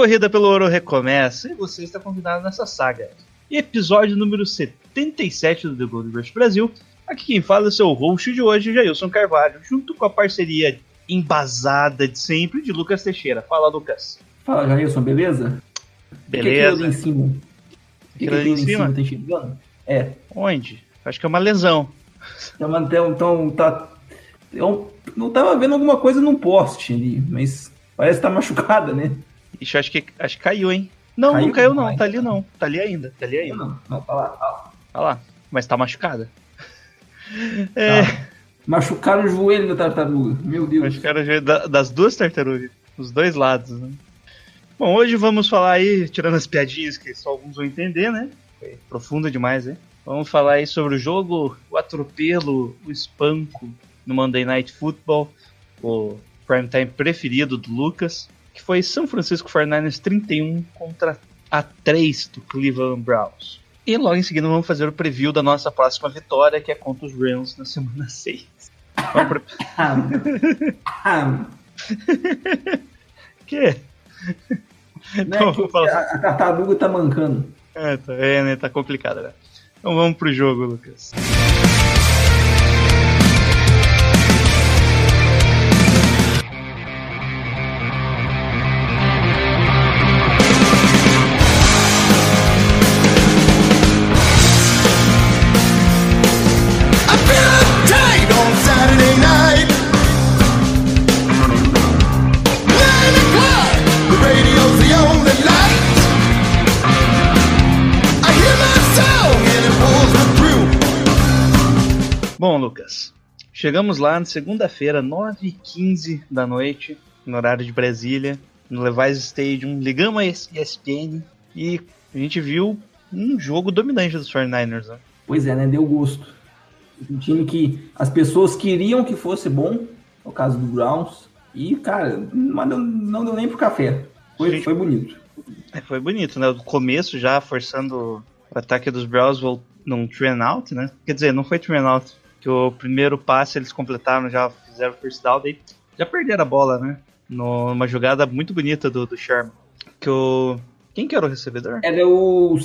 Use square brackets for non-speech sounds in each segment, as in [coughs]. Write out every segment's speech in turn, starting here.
Corrida pelo ouro recomeça e você está convidado nessa saga. Episódio número 77 do The Gold Rush Brasil. Aqui quem fala é o seu host de hoje, Jailson Carvalho, junto com a parceria embasada de sempre de Lucas Teixeira. Fala, Lucas. Fala, Jailson, beleza? O que é aquilo ali Beleza? em cima? É ali em cima? Tá enxergando? É. Onde? Acho que é uma lesão. Então, então, então tá. Eu não tava vendo alguma coisa num poste ali, mas parece que tá [laughs] machucada, né? Ixi, acho que, acho que caiu, hein? Não, não Caiu? caiu não, tá ali não. Tá ali ainda, tá ali ainda. Não, não, tá lá. Tá lá. Olha lá, mas tá machucada. [laughs] É, Tá. Machucaram o joelho da tartaruga. Meu Deus. machucaram o joelho da- das duas tartarugas, os dois lados, né? Bom, hoje vamos falar aí, tirando as piadinhas que só alguns vão entender, né? Foi profundo demais, hein? Vamos falar aí sobre o jogo, o atropelo, o espanco no Monday Night Football, o prime time preferido do Lucas, que foi São Francisco 49ers 31 contra a 3 do Cleveland Browns. E logo em seguida vamos fazer o preview da nossa próxima vitória, que é contra os Rams na semana [laughs] 6. Vamos pro... [laughs] Né, Então, que falar- a, a tartaruga tá mancando. É, tá, é, né? Tá complicado, né? Então vamos pro jogo, Lucas. Chegamos lá na segunda-feira, 9h15 da noite, no horário de Brasília, no Levi's Stadium. Ligamos a ESPN e a gente viu um jogo dominante dos 49ers, né? Pois é, né? Deu gosto. Um time que as pessoas queriam que fosse bom, no caso do Browns, e, cara, não deu, não deu nem pro café. Foi, Gente. foi bonito. É, foi bonito, né? Do começo já forçando o ataque dos Browns num and out, né? Quer dizer, não foi and out, que o primeiro passe eles completaram, já fizeram first down, daí já perderam a bola, né? Numa jogada muito bonita do, do Sherman. Que o... Quem que era o recebedor? Era o.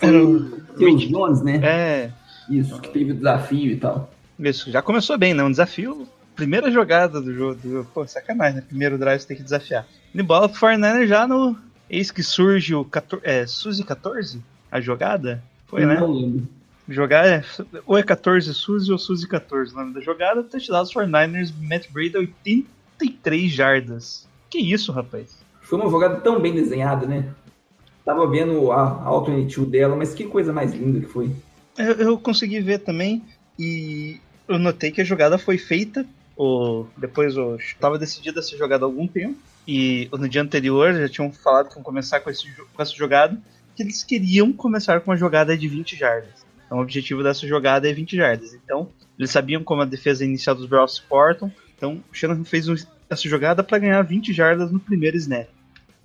Era o o Jones, né? É, Isso, que teve o desafio e tal. isso, já começou bem, né? Um desafio, primeira jogada do jogo. do- pô, sacanagem, né? Primeiro drive você tem que desafiar. De bola pro 49 já no... Eis que surge o 14, é, Suzy 14, a jogada. Foi, né? Não lembro. Jogar é, ou é 14 Suzy ou Suzy 14. O nome da jogada, touchdown dos 49ers, Matt Breda, 83 jardas. Que isso, rapaz? Foi uma jogada tão bem desenhada, né? Tava vendo a, a alternate dela, mas que coisa mais linda que foi. Eu, eu consegui ver também e eu notei que a jogada foi feita. O, depois estava decidida essa jogada há algum tempo. E no dia anterior já tinham falado que iam começar com, esse, com essa jogada. Que eles queriam começar com uma jogada de 20 jardas. Então o objetivo dessa jogada é 20 jardas. Então eles sabiam como a defesa inicial dos Browns se portam. Então o Shannon fez um- essa jogada para ganhar 20 jardas no primeiro snap.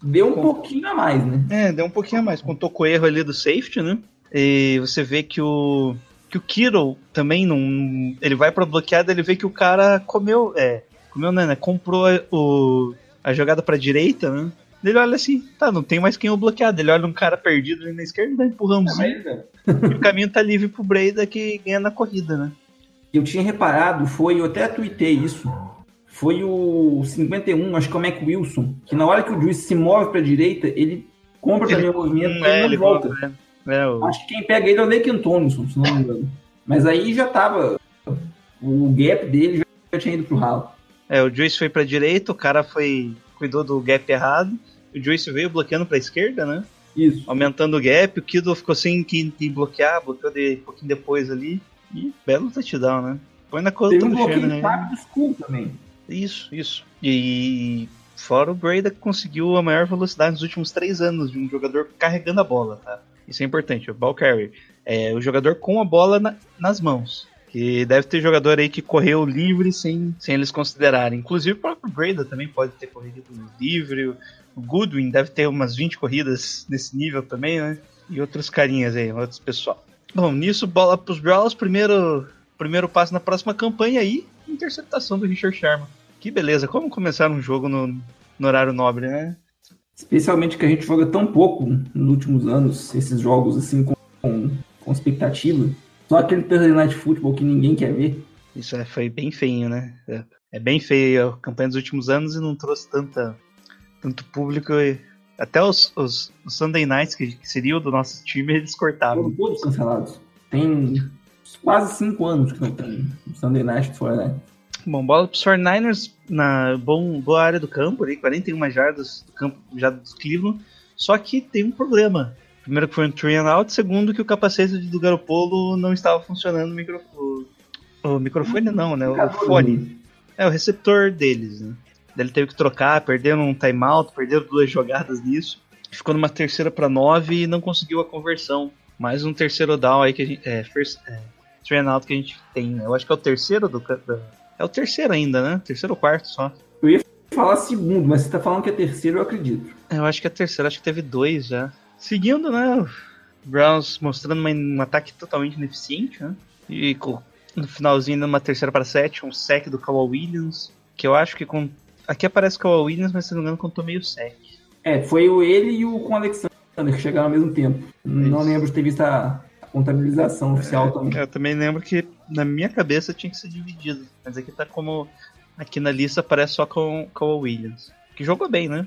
Deu um pouquinho a mais, né? É, deu um pouquinho a mais. Contou com o erro ali do safety, né? E você vê que o. Que o Kittle também não. Ele vai pra bloqueada, ele vê que o cara comeu. É. Comeu, né? né, Comprou o, a jogada pra direita, né? Ele olha assim, tá, não tem mais quem o bloquear. Ele olha um cara perdido ali na esquerda, dá empurrãozinho. e o caminho tá livre pro Breda que ganha na corrida, né? Eu tinha reparado, foi, eu até tuitei isso. Foi o 51, acho que é o Mac Wilson, que na hora que o juiz se move pra direita, ele compra também o movimento [laughs] Hum, e é, ele volta. volta, né? É, o- Acho que quem pega ele é o Laken Thompson, se não me engano. Mas aí já tava. O gap dele já, tinha ido pro ralo. É, o Joyce foi pra direita, o cara foi. cuidou do gap errado. O Joyce veio bloqueando pra esquerda, né? Isso. aumentando o gap, o Kido ficou sem quem, quem bloquear, bloqueou de, um pouquinho depois ali. E belo touchdown, né? Põe na conta Teve um do bloqueio aí. rápido do Skull também. Isso, isso. E Fora o Breda que conseguiu a maior velocidade nos últimos três anos de um jogador carregando a bola, tá? Isso é importante, o ball carrier. É o jogador com a bola na- nas mãos. Que deve ter jogador aí que correu livre sem, sem eles considerarem. Inclusive o próprio Breda também pode ter corrido livre. Goodwin deve ter umas 20 corridas nesse nível também, né? E outros carinhas aí, outros pessoal. Bom, nisso, bola pros Browns, primeiro, primeiro passo na próxima campanha aí, interceptação do Richard Sherman. Que beleza, como começar um jogo no, no horário nobre, né? Especialmente que a gente joga tão pouco nos últimos anos, esses jogos assim com, com, com expectativa. Só aquele Thursday Night Football que ninguém quer ver. Isso é, foi bem feinho, né? É, é bem feio a campanha dos últimos anos e não trouxe tanta, tanto público. E até os, os, os Sunday Nights, que, que seria o do nosso time, eles cortavam. Foram todos cancelados. Tem quase cinco anos que não tem Sunday Night fora, né? Bom, bola para os 49ers na bom, boa área do campo, ali, 41 jardas do campo já dos Cleveland. Só que tem um problema. Primeiro que foi um three and out, segundo que o capacete do Garopolo não estava funcionando o, micro, o, o microfone não, né? O fone. É, o receptor deles, né? Ele teve que trocar, perderam um timeout, perderam duas jogadas nisso. Ficou numa terceira para nove e não conseguiu a conversão. Mais um terceiro down aí que a gente. É, first, é, three and out que a gente tem. né? Eu acho que é o terceiro do. é o terceiro ainda, né? Terceiro ou quarto só. Falar segundo, mas você tá falando que é terceiro, eu acredito. Eu acho que é terceiro, acho que teve dois já. Seguindo, né? Browns mostrando uma- um ataque totalmente ineficiente, né? E com- no finalzinho, numa terceira para sete, um sec do Kawhi Williams. Que eu acho que com. Aqui aparece o Kawhi Williams, mas se não me engano, contou meio sec. É, foi o ele e o com o Alexander que chegaram ao mesmo tempo. Não Isso. lembro de ter visto a, contabilização oficial também. Eu também lembro que na minha cabeça tinha que ser dividido. Mas aqui tá como. Aqui na lista aparece só com o Kawhi Williams. Que jogou bem, né?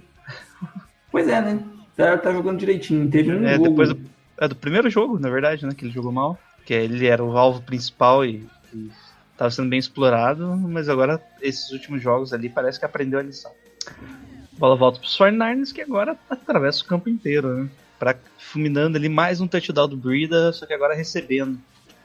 Pois é, né? Tá, tá jogando direitinho. Teve um É, jogo. depois do, é do primeiro jogo, na verdade, né? Que ele jogou mal. Que ele era o alvo principal e, e tava sendo bem explorado, mas agora esses últimos jogos ali parece que aprendeu a lição. Bola volta pros 49ers que agora atravessa o campo inteiro, né? Pra, fulminando ali mais um touchdown do Brida, só que agora recebendo.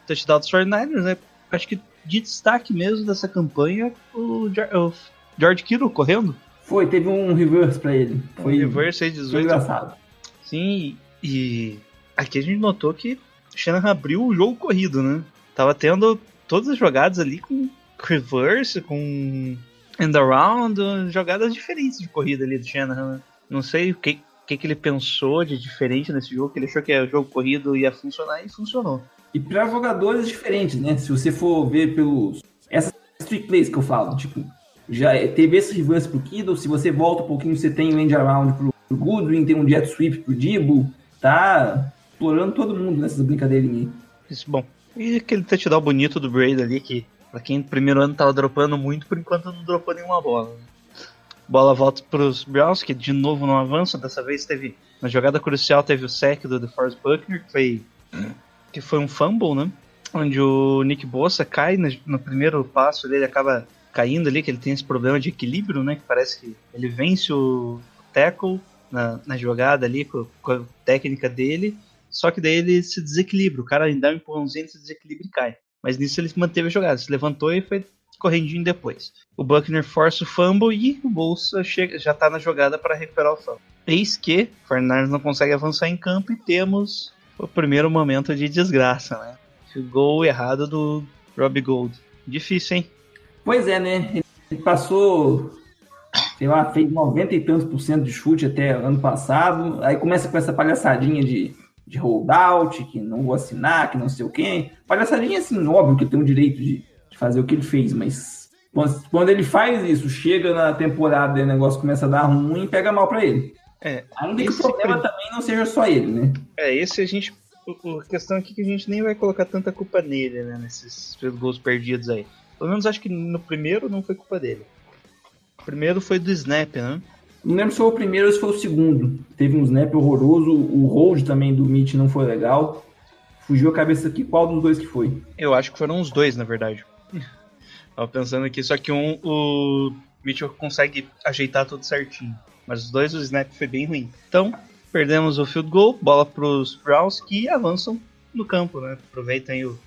Touchdown dos 49ers, né? Acho que de destaque mesmo dessa campanha, o, o George Kittle correndo. Foi, teve um reverse pra ele. Foi, um reverse aí de foi 18 engraçado. Sim, e aqui a gente notou que o Shanahan abriu o jogo corrido, né? Tava tendo todas as jogadas ali com reverse, com end around, jogadas diferentes de corrida ali do Shanahan. né? Não sei o que, que, que ele pensou de diferente nesse jogo, que ele achou que o jogo corrido ia funcionar e funcionou. E pra jogadores diferentes, né? Se você for ver pelos. Essas street plays que eu falo, tipo, já é- teve esse reverse pro Kittle, se você volta um pouquinho, você tem o end around pro, pro Goodwin, tem um jet sweep pro Dibo, tá explorando todo mundo nessas brincadeirinhas aí. Isso, bom. E aquele touchdown bonito do Brady ali, que pra quem no primeiro ano tava dropando muito, por enquanto não dropou nenhuma bola. né? Bola volta pros Browns, que de novo não avança. Dessa vez teve, na jogada crucial, teve o sec do DeForest Buckner, que foi, que foi um fumble, né? Onde o Nick Bossa cai no, no primeiro passo dele, acaba caindo ali, que ele tem esse problema de equilíbrio, né? Que parece que ele vence o tackle na, na jogada ali com, com a técnica dele. Só que daí ele se desequilibra. O cara dá um empurrãozinho, ele se desequilibra e cai. Mas nisso ele manteve a jogada, se levantou e foi correndinho depois. O Buckner força o fumble e o Bolsa chega, já tá na jogada para recuperar o fumble. Eis que o Fernandes não consegue avançar em campo e temos o primeiro momento de desgraça, né? O gol errado do Robbie Gold. Difícil, hein? Pois é, né? Ele passou, sei lá, fez 90 e tantos por cento de chute até ano passado. Aí começa com essa palhaçadinha de, de holdout, que não vou assinar, que não sei o quê. Palhaçadinha assim, óbvio que tem o direito de, de fazer o que ele fez, mas quando, ele faz isso, chega na temporada e o negócio começa a dar ruim, pega mal pra ele. É, Ainda que o problema prim- também não seja só ele, né? É, esse a gente. A questão aqui é que a gente nem vai colocar tanta culpa nele, né? Nesses gols perdidos aí. Pelo menos acho que no primeiro não foi culpa dele. O primeiro foi do Snap, né? Não lembro se foi o primeiro ou se foi o segundo. Teve um snap horroroso, o hold também do Mitch não foi legal. Fugiu a cabeça aqui qual dos dois que foi. Eu acho que foram os dois, na verdade. [laughs] Tava pensando aqui, só que um, o Mitchell consegue ajeitar tudo certinho. Mas os dois, o snap foi bem ruim. Então, perdemos o field goal, bola pros Browns que avançam no campo, né? Aproveitam aí o,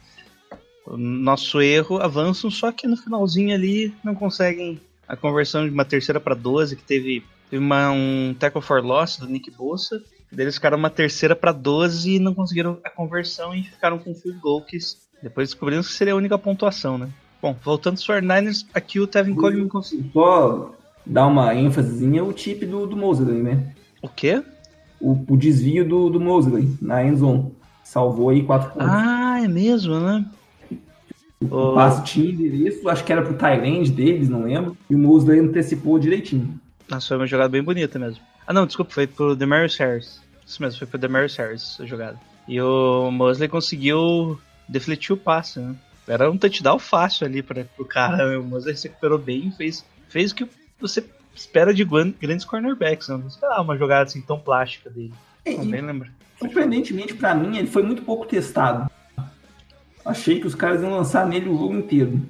o nosso erro, avançam, só que no finalzinho ali não conseguem a conversão de uma terceira para 12, que teve uma, um tackle for loss do Nick Bossa. Daí eles ficaram uma terceira para 12 e não conseguiram a conversão e ficaram com field goal, que depois descobrimos que seria a única pontuação, né? Bom, voltando aos 49ers, aqui o Tevin Coleman conseguiu. Só dar uma ênfasezinha o tip do, do Mosley, né? O quê? O, o desvio do, do Mosley na end zone. Salvou aí quatro pontos. Ah, é mesmo, né? O passe tinha endereço, acho que era pro Tyrande deles, não lembro. E o Mosley antecipou direitinho. Nossa, foi uma jogada bem bonita mesmo. Ah, não, desculpa, foi pro Demarius Harris. Isso mesmo, foi pro Demarius Harris a jogada. E o Mosley conseguiu defletir o passe, né? Era um touchdown fácil ali para o cara. Né? O Mosley se recuperou bem e fez, fez o que você espera de grandes cornerbacks. Né? Não esperava uma jogada assim tão plástica dele. É, Não, e, bem lembra. surpreendentemente pra mim, ele foi muito pouco testado. Achei que os caras iam lançar nele o jogo inteiro.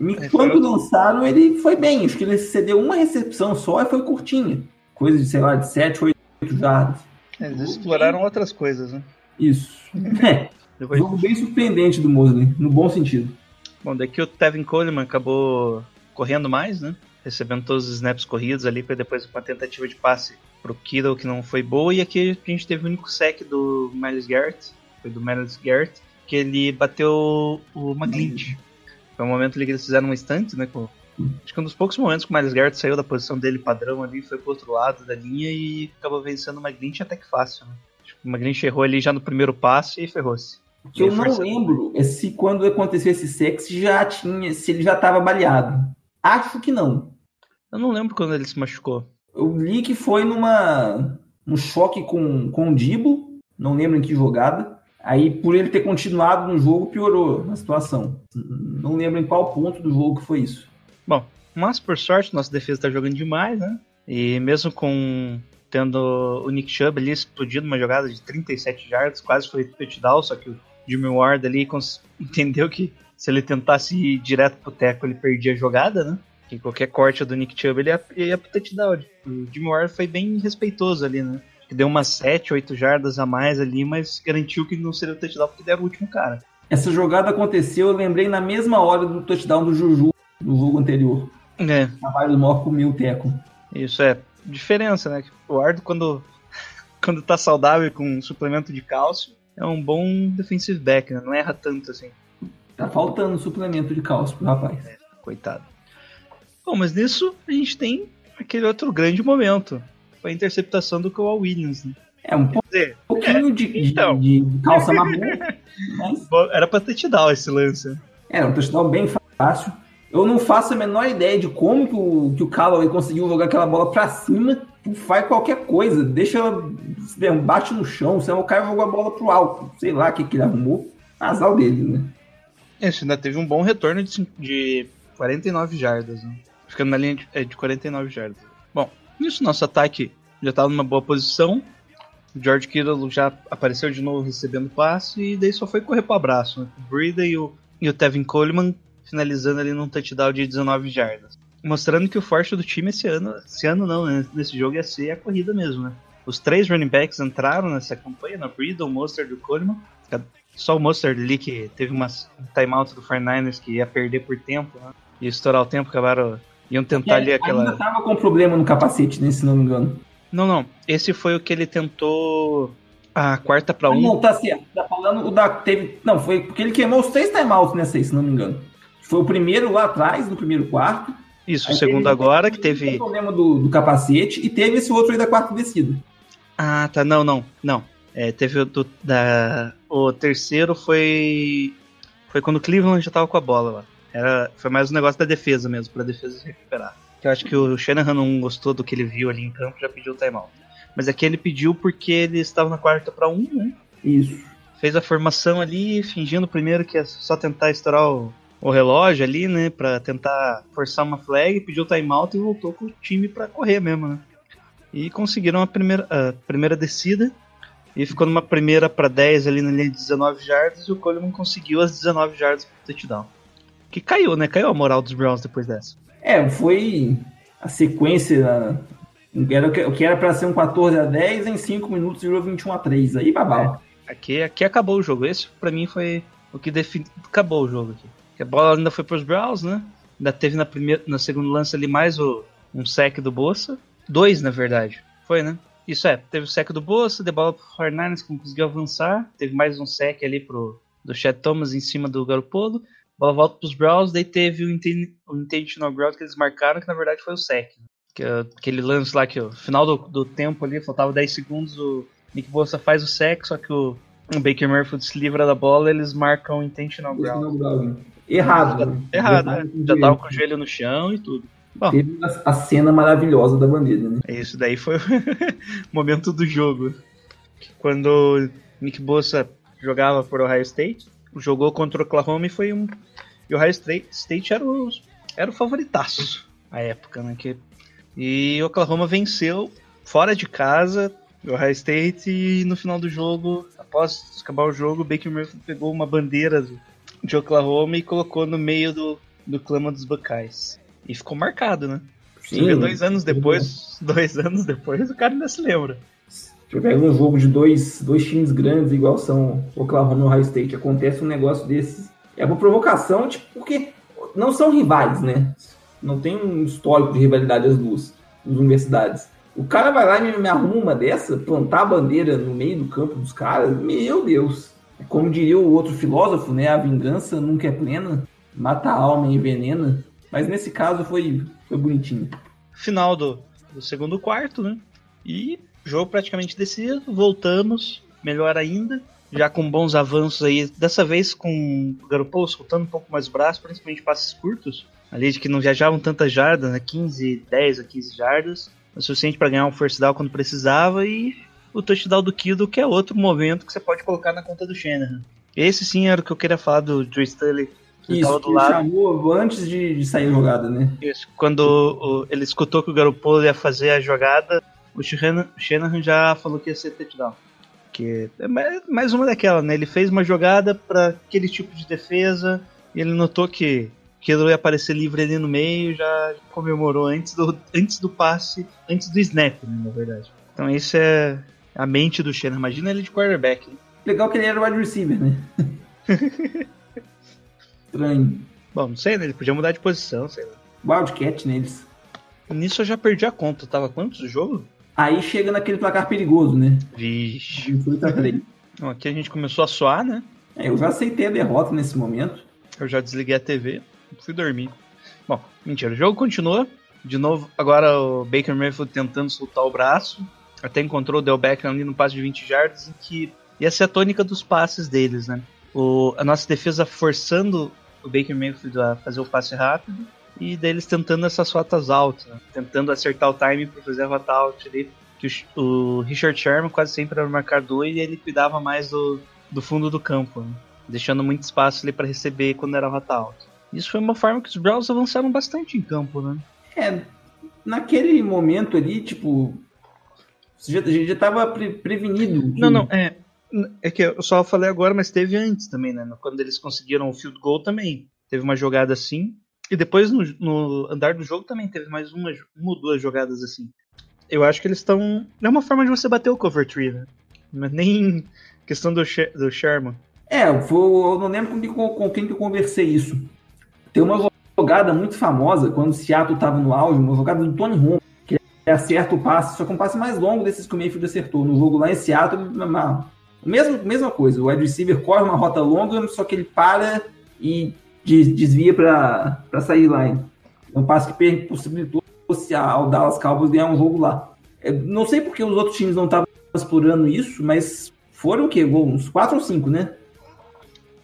E É, quando lançaram, ele foi bem. Acho que ele cedeu uma recepção só e foi curtinha. Coisa de, sei lá, de 7, 8 jardas. Eles exploraram outras coisas, né? Isso. É, Depois, jogo bem surpreendente do Mosley, no bom sentido. bom, daqui o Tevin Coleman acabou correndo mais, né? Recebendo todos os snaps corridos ali, para depois uma tentativa de passe pro Kittle que não foi boa. E aqui a gente teve o único sec do Miles Garrett, foi do Miles Garrett, que ele bateu o McGlinch. Foi um momento ali que eles fizeram um instante, né? Com, acho que um dos poucos momentos que o Miles Garrett saiu da posição dele padrão ali, foi pro outro lado da linha e acabou vencendo o McGlinch até que fácil, né? Acho que o McGlinch errou ali já no primeiro passe e ferrou-se. O que eu não lembro é se quando aconteceu esse sexo já tinha, se ele já estava baleado. Acho que não. Eu não lembro quando ele se machucou. Eu li que foi numa um choque com, com o Dibo, não lembro em que jogada. Aí, por ele ter continuado no jogo, piorou a situação. Não lembro em qual ponto do jogo que foi isso. Bom, mas por sorte, nossa defesa tá jogando demais, né? E mesmo com tendo o Nick Chubb ali explodindo uma jogada de 37 jardas, quase foi touchdown, só que o Jimmy Ward ali [laughs] entendeu que se ele tentasse ir direto pro teco, ele perdia a jogada, né? Que qualquer corte do Nick Chubb ele ia, ia pro touchdown. O Jimmy Ward foi bem respeitoso ali, né? Que deu umas 7, 8 jardas a mais ali, mas garantiu que não seria o touchdown porque era o último cara. Essa jogada aconteceu, eu lembrei na mesma hora do touchdown do Juju no jogo anterior. É, A Mário Mor comeu o teco. Isso é diferença, né? O Ardo, quando, [laughs] quando tá saudável com um suplemento de cálcio, é um bom defensive back, né? Não erra tanto assim, Tá faltando suplemento de cálcio pro rapaz. coitado. Bom, mas nisso a gente tem aquele outro grande momento. Foi a interceptação do Kawhi Williams, né? É um dizer, pouquinho de, de- [laughs] então. de calça marrom, [laughs] mas era pra ter te dado esse lance. né? É, um touchdown bem fácil. Eu não faço a menor ideia de como que o, que o Callaway conseguiu jogar aquela bola pra cima. Faz qualquer coisa, deixa ela bate no chão. Senão o cara jogou a bola pro alto. Sei lá o que, que ele arrumou. Azar dele, né? Esse ainda teve um bom retorno de, de 49 jardas, né? Ficando na linha de, é, de 49 jardas. Bom, nisso nosso ataque já estava numa boa posição. O George Kittle já apareceu de novo recebendo passe e daí só foi correr pro abraço. Né? O Brida e o, e o Tevin Coleman finalizando ali num touchdown de 19 jardas. Mostrando que o forte do time esse ano, esse ano não, né? nesse jogo ia ser a corrida mesmo, né? Os três running backs entraram nessa campanha, na Brida, o Mostert e o Coleman. Só o Mostert ali que teve uma, um timeout do 49ers que ia perder por tempo, né? Ia estourar o tempo, acabaram. Iam tentar ali Ainda aquela. tava com problema no capacete, né? Se não me engano. Não, não. Esse foi o que ele tentou a quarta pra Ah, um. não, tá certo. Tá falando o da. Teve, não, foi porque ele queimou os três timeouts nessa aí, se não me engano. Foi o primeiro lá atrás, no primeiro quarto. Isso, o Aí segundo teve- agora, que Teve o problema do, do capacete e teve esse outro aí da quarta descida. Ah, tá. Não, não. Não. É, teve o do, da. O terceiro foi. Foi quando o Cleveland já tava com a bola lá. Era, foi mais um negócio da defesa mesmo, pra defesa se recuperar. Eu acho que o Shanahan não gostou do que ele viu ali em campo já pediu o timeout. Mas aqui ele pediu porque ele estava na quarta pra um, né? Isso. fez a formação ali, fingindo primeiro que é só tentar estourar o, o relógio ali, né, Pra tentar forçar uma flag, pediu timeout e voltou com o time pra correr mesmo, né? E conseguiram a primeira, a primeira descida e ficou numa primeira pra 10 ali na linha de 19 jardas e o Coleman conseguiu as 19 jardas pro touchdown. Que caiu, né? Caiu a moral dos Browns depois dessa. É, foi a sequência. Era, o que- era pra ser um 14 a 10 em 5 minutos virou 21 a 3. Aí babau. Aqui, aqui acabou o jogo. Esse pra mim foi o que definiu. Acabou o jogo aqui. A bola ainda foi pros Browns, né? Ainda teve na primeira, no segundo lance ali mais o, um sec do Bolsa. Dois, na verdade. Foi, né? Isso é, teve o sec do Bolsa, de bola pro Hernandes que não conseguiu avançar. Teve mais um sec ali pro, do Chad Thomas em cima do Garopolo. Bola volta pros Browns, daí teve o, inten, o intentional ground que eles marcaram, que na verdade foi o sec. Né? Que, é aquele lance lá que o final do, do tempo ali, faltava 10 segundos, o Nick Bosa faz o sec, só que o, o Baker Mayfield se livra da bola, eles marcam o intentional ground. Errado. Né? Errado, né? Já tava com o joelho no chão e tudo. Bom, Teve a cena maravilhosa da bandeira, né? Isso daí foi [laughs] o momento do jogo. Quando Nick Bosa jogava por Ohio State, jogou contra o Oklahoma e foi um. E o Ohio State era o, era o favoritaço à época, né? Que, e o Oklahoma venceu fora de casa o Ohio State e no final do jogo, após acabar o jogo, o Baker Mayfield pegou uma bandeira de Oklahoma e colocou no meio do, do clama dos Buckeyes. E ficou marcado, né? Sim, dois anos depois, dois anos depois, o cara ainda se lembra. Se pega um jogo de dois, dois times grandes, igual são Oklahoma e Ohio State, acontece um negócio desses. É uma provocação, tipo, porque não são rivais, né? Não tem um histórico de rivalidade as duas, as universidades. O cara vai lá e me arruma uma dessa, plantar a bandeira no meio do campo dos caras, meu Deus. Como diria o outro filósofo, né? A vingança nunca é plena, mata a alma e envenena. Mas nesse caso foi, foi bonitinho. Final do, do segundo quarto, né? E jogo praticamente decidido, voltamos, melhor ainda, já com bons avanços aí, dessa vez com o Garoppolo soltando um pouco mais o braço, principalmente passes curtos, ali de que não viajavam tantas jardas, né, 15, 10 a 15 jardas, o suficiente para ganhar um first down quando precisava e o touchdown do Kido, que é outro momento que você pode colocar na conta do Shanahan. Esse sim era o que eu queria falar do Joe Staley. Que Isso, do lado. chamou antes de, de, sair a jogada, né? Isso, quando o, ele escutou que o Garoppolo ia fazer a jogada, o Shanahan já falou que ia ser touchdown. Que é mais uma daquela, né? Ele fez uma jogada para aquele tipo de defesa e ele notou que que ele ia aparecer livre ali no meio, já comemorou antes do, antes do passe, antes do snap, né, na verdade. Então isso é a mente do Shanahan. Imagina ele de quarterback. Legal que ele era wide receiver, né? [laughs] Estranho. Bom, não sei, né? Ele podia mudar de posição, sei lá. Wildcat neles. Nisso eu já perdi a conta. Tava quantos o jogo? Aí chega naquele placar perigoso, né? Vixe. Bom, aqui a gente começou a suar, né? É, eu já aceitei a derrota nesse momento. Eu já desliguei a TV, fui dormir. Bom, mentira, o jogo continua. De novo, agora o Baker Mayfield tentando soltar o braço. Até encontrou o Del Beckham ali no passe de 20 jardas, em que ia ser a tônica dos passes deles, né? O, a nossa defesa forçando o Baker Mayfield a fazer o passe rápido e deles tentando essas rotas altas, né? tentando acertar o time para fazer a rota alta ali. Que o, o, Richard Sherman quase sempre era o marcador e ele cuidava mais do, do fundo do campo, né? deixando muito espaço ali para receber quando era a rota alta. Isso foi uma forma que os Browns avançaram bastante em campo, né? É, naquele momento ali, tipo, já, já tava pre prevenido. Que... Não, não, é. É que eu só falei agora, mas teve antes também, né? Quando eles conseguiram o field goal também. Teve uma jogada assim. E depois no, no andar do jogo também teve mais uma, uma ou duas jogadas assim. Eu acho que eles estão. É uma forma de você bater o cover tree, né? Mas nem [laughs] questão do, do Sherman. É, eu não lembro com, com, quem que eu conversei isso. Tem uma jogada muito famosa, quando o Seattle estava no auge, uma jogada do Tony Romo, que acerta o passe, só que um passe mais longo desses que o Mayfield acertou. No jogo lá em Seattle, mesmo, mesma coisa, o wide receiver corre uma rota longa, só que ele para e desvia para sair line. É um passe que possibilitou ao Dallas Cowboys ganhar um jogo lá. Eu não sei porque os outros times não estavam explorando isso, mas foram o quê? Uns 4 ou 5, né?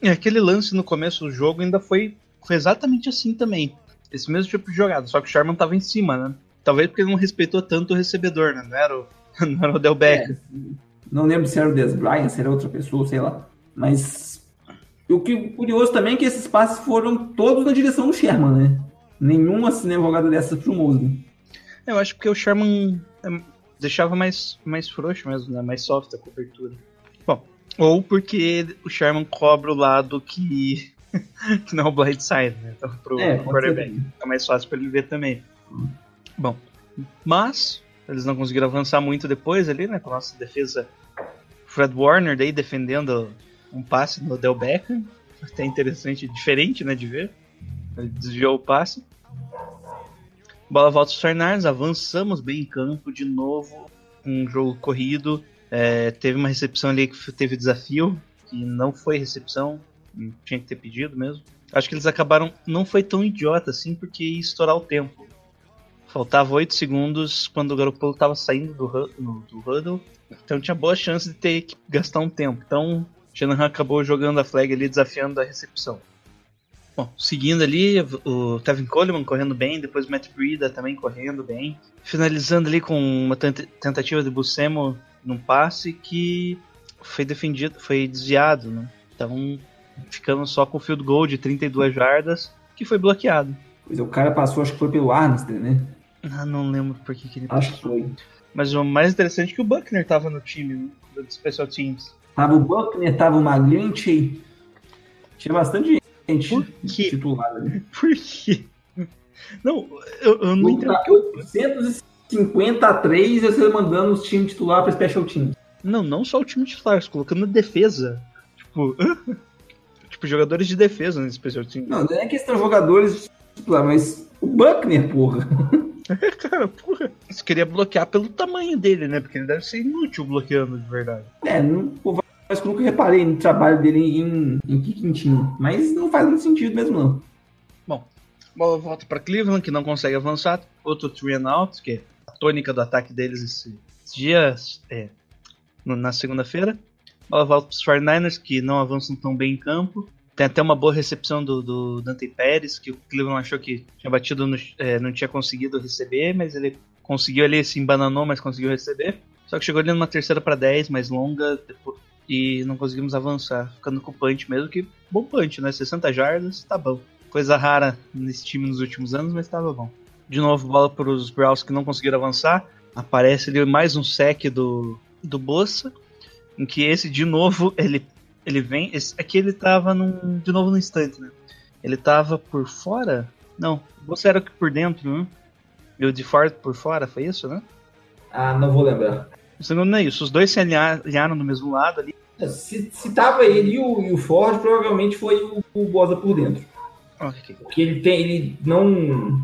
É, aquele lance no começo do jogo ainda foi, foi exatamente assim também. Esse mesmo tipo de jogada, só que o Sherman estava em cima, né? Talvez porque ele não respeitou tanto o recebedor, né? Não era o, [laughs] não era o Del Beck. É, não lembro se era o Des Bryant, se era outra pessoa, sei lá. Mas o que curioso também é que esses passes foram todos na direção do Sherman, né? Nenhum assim, jogada dessa pro Mosley. Eu acho que o Sherman é, deixava mais, mais frouxo mesmo, né? Mais soft a cobertura. Bom, ou porque o Sherman cobra o lado que, [laughs] que não é o blind side, né? Então pro é, quarterback. É mais fácil para ele ver também. Bom, mas eles não conseguiram avançar muito depois ali, né? Com a nossa defesa Fred Warner daí defendendo um passe no Del Beckham. Até interessante, diferente, né, de ver. Ele desviou o passe. Bola volta aos Fernandes, avançamos bem em campo de novo. Um jogo corrido. É, teve uma recepção ali que teve desafio, que não foi recepção, tinha que ter pedido mesmo. Acho que eles acabaram. Não foi tão idiota assim, porque ia estourar o tempo. Faltava 8 segundos quando o Garoppolo estava saindo do, do huddle. Então tinha boa chance de ter que gastar um tempo. Então Shanahan acabou jogando a flag ali, desafiando a recepção. Bom, seguindo ali, o Tevin Coleman correndo bem, depois o Matt Breida também correndo bem. Finalizando ali com uma tent- tentativa de Buscemo num passe que foi defendido, foi desviado, né? Então ficamos só com o field goal de 32 jardas, que foi bloqueado. Pois é, o cara passou, acho que foi pelo Armstead, né? Ah, não lembro por que, que ele Acho que foi. Mas o mais interessante é que o Buckner tava no time, né? Do Special Teams. Tava o Buckner, tava o McGlinchey. Tinha bastante gente Por quê? titular ali. Por quê? Não, eu, eu não entendo. 850 a 3 e você mandando os times titular para Special Team. Não, não só o time titular, você colocando defesa. Tipo, tipo, jogadores de defesa no Special Teams. Não, não é questão de jogadores titular, mas o Buckner, porra. [laughs] Cara, porra. Você queria bloquear pelo tamanho dele, né? Porque ele deve ser inútil bloqueando de verdade. É, não, mas nunca reparei no trabalho dele em, em team. Mas não faz muito sentido mesmo, não. Bom, bola volta para Cleveland, que não consegue avançar. Outro three and out, que é a tônica do ataque deles esses dias, é, na segunda-feira. Bola volta para os 49ers, que não avançam tão bem em campo. Tem até uma boa recepção do, do Dante Pérez, que o Cleveland achou que tinha batido, no, é, não tinha conseguido receber, mas ele conseguiu ali, se embananou, mas conseguiu receber. Só que chegou ali numa terceira para 10, mais longa, depois- e não conseguimos avançar, ficando com o punch mesmo, que bom punch, né? 60 jardas, tá bom. Coisa rara nesse time nos últimos anos, mas tava bom. De novo, bola para os Browns que não conseguiram avançar. Aparece ali mais um sec do, do Bossa, em que esse, de novo, [laughs] ele, ele vem. Esse, aqui ele tava num, de novo no instante, né? Ele tava por fora? Não, o Bossa era por dentro, né? E o de fora por fora, foi isso, né? Ah, não vou lembrar. O segundo não é isso, os dois se alinha- alinharam no mesmo lado ali. Se, se tava ele e o, e o Ford, provavelmente foi o, o Bosa por dentro. Ok. Porque ele tem. Ele não.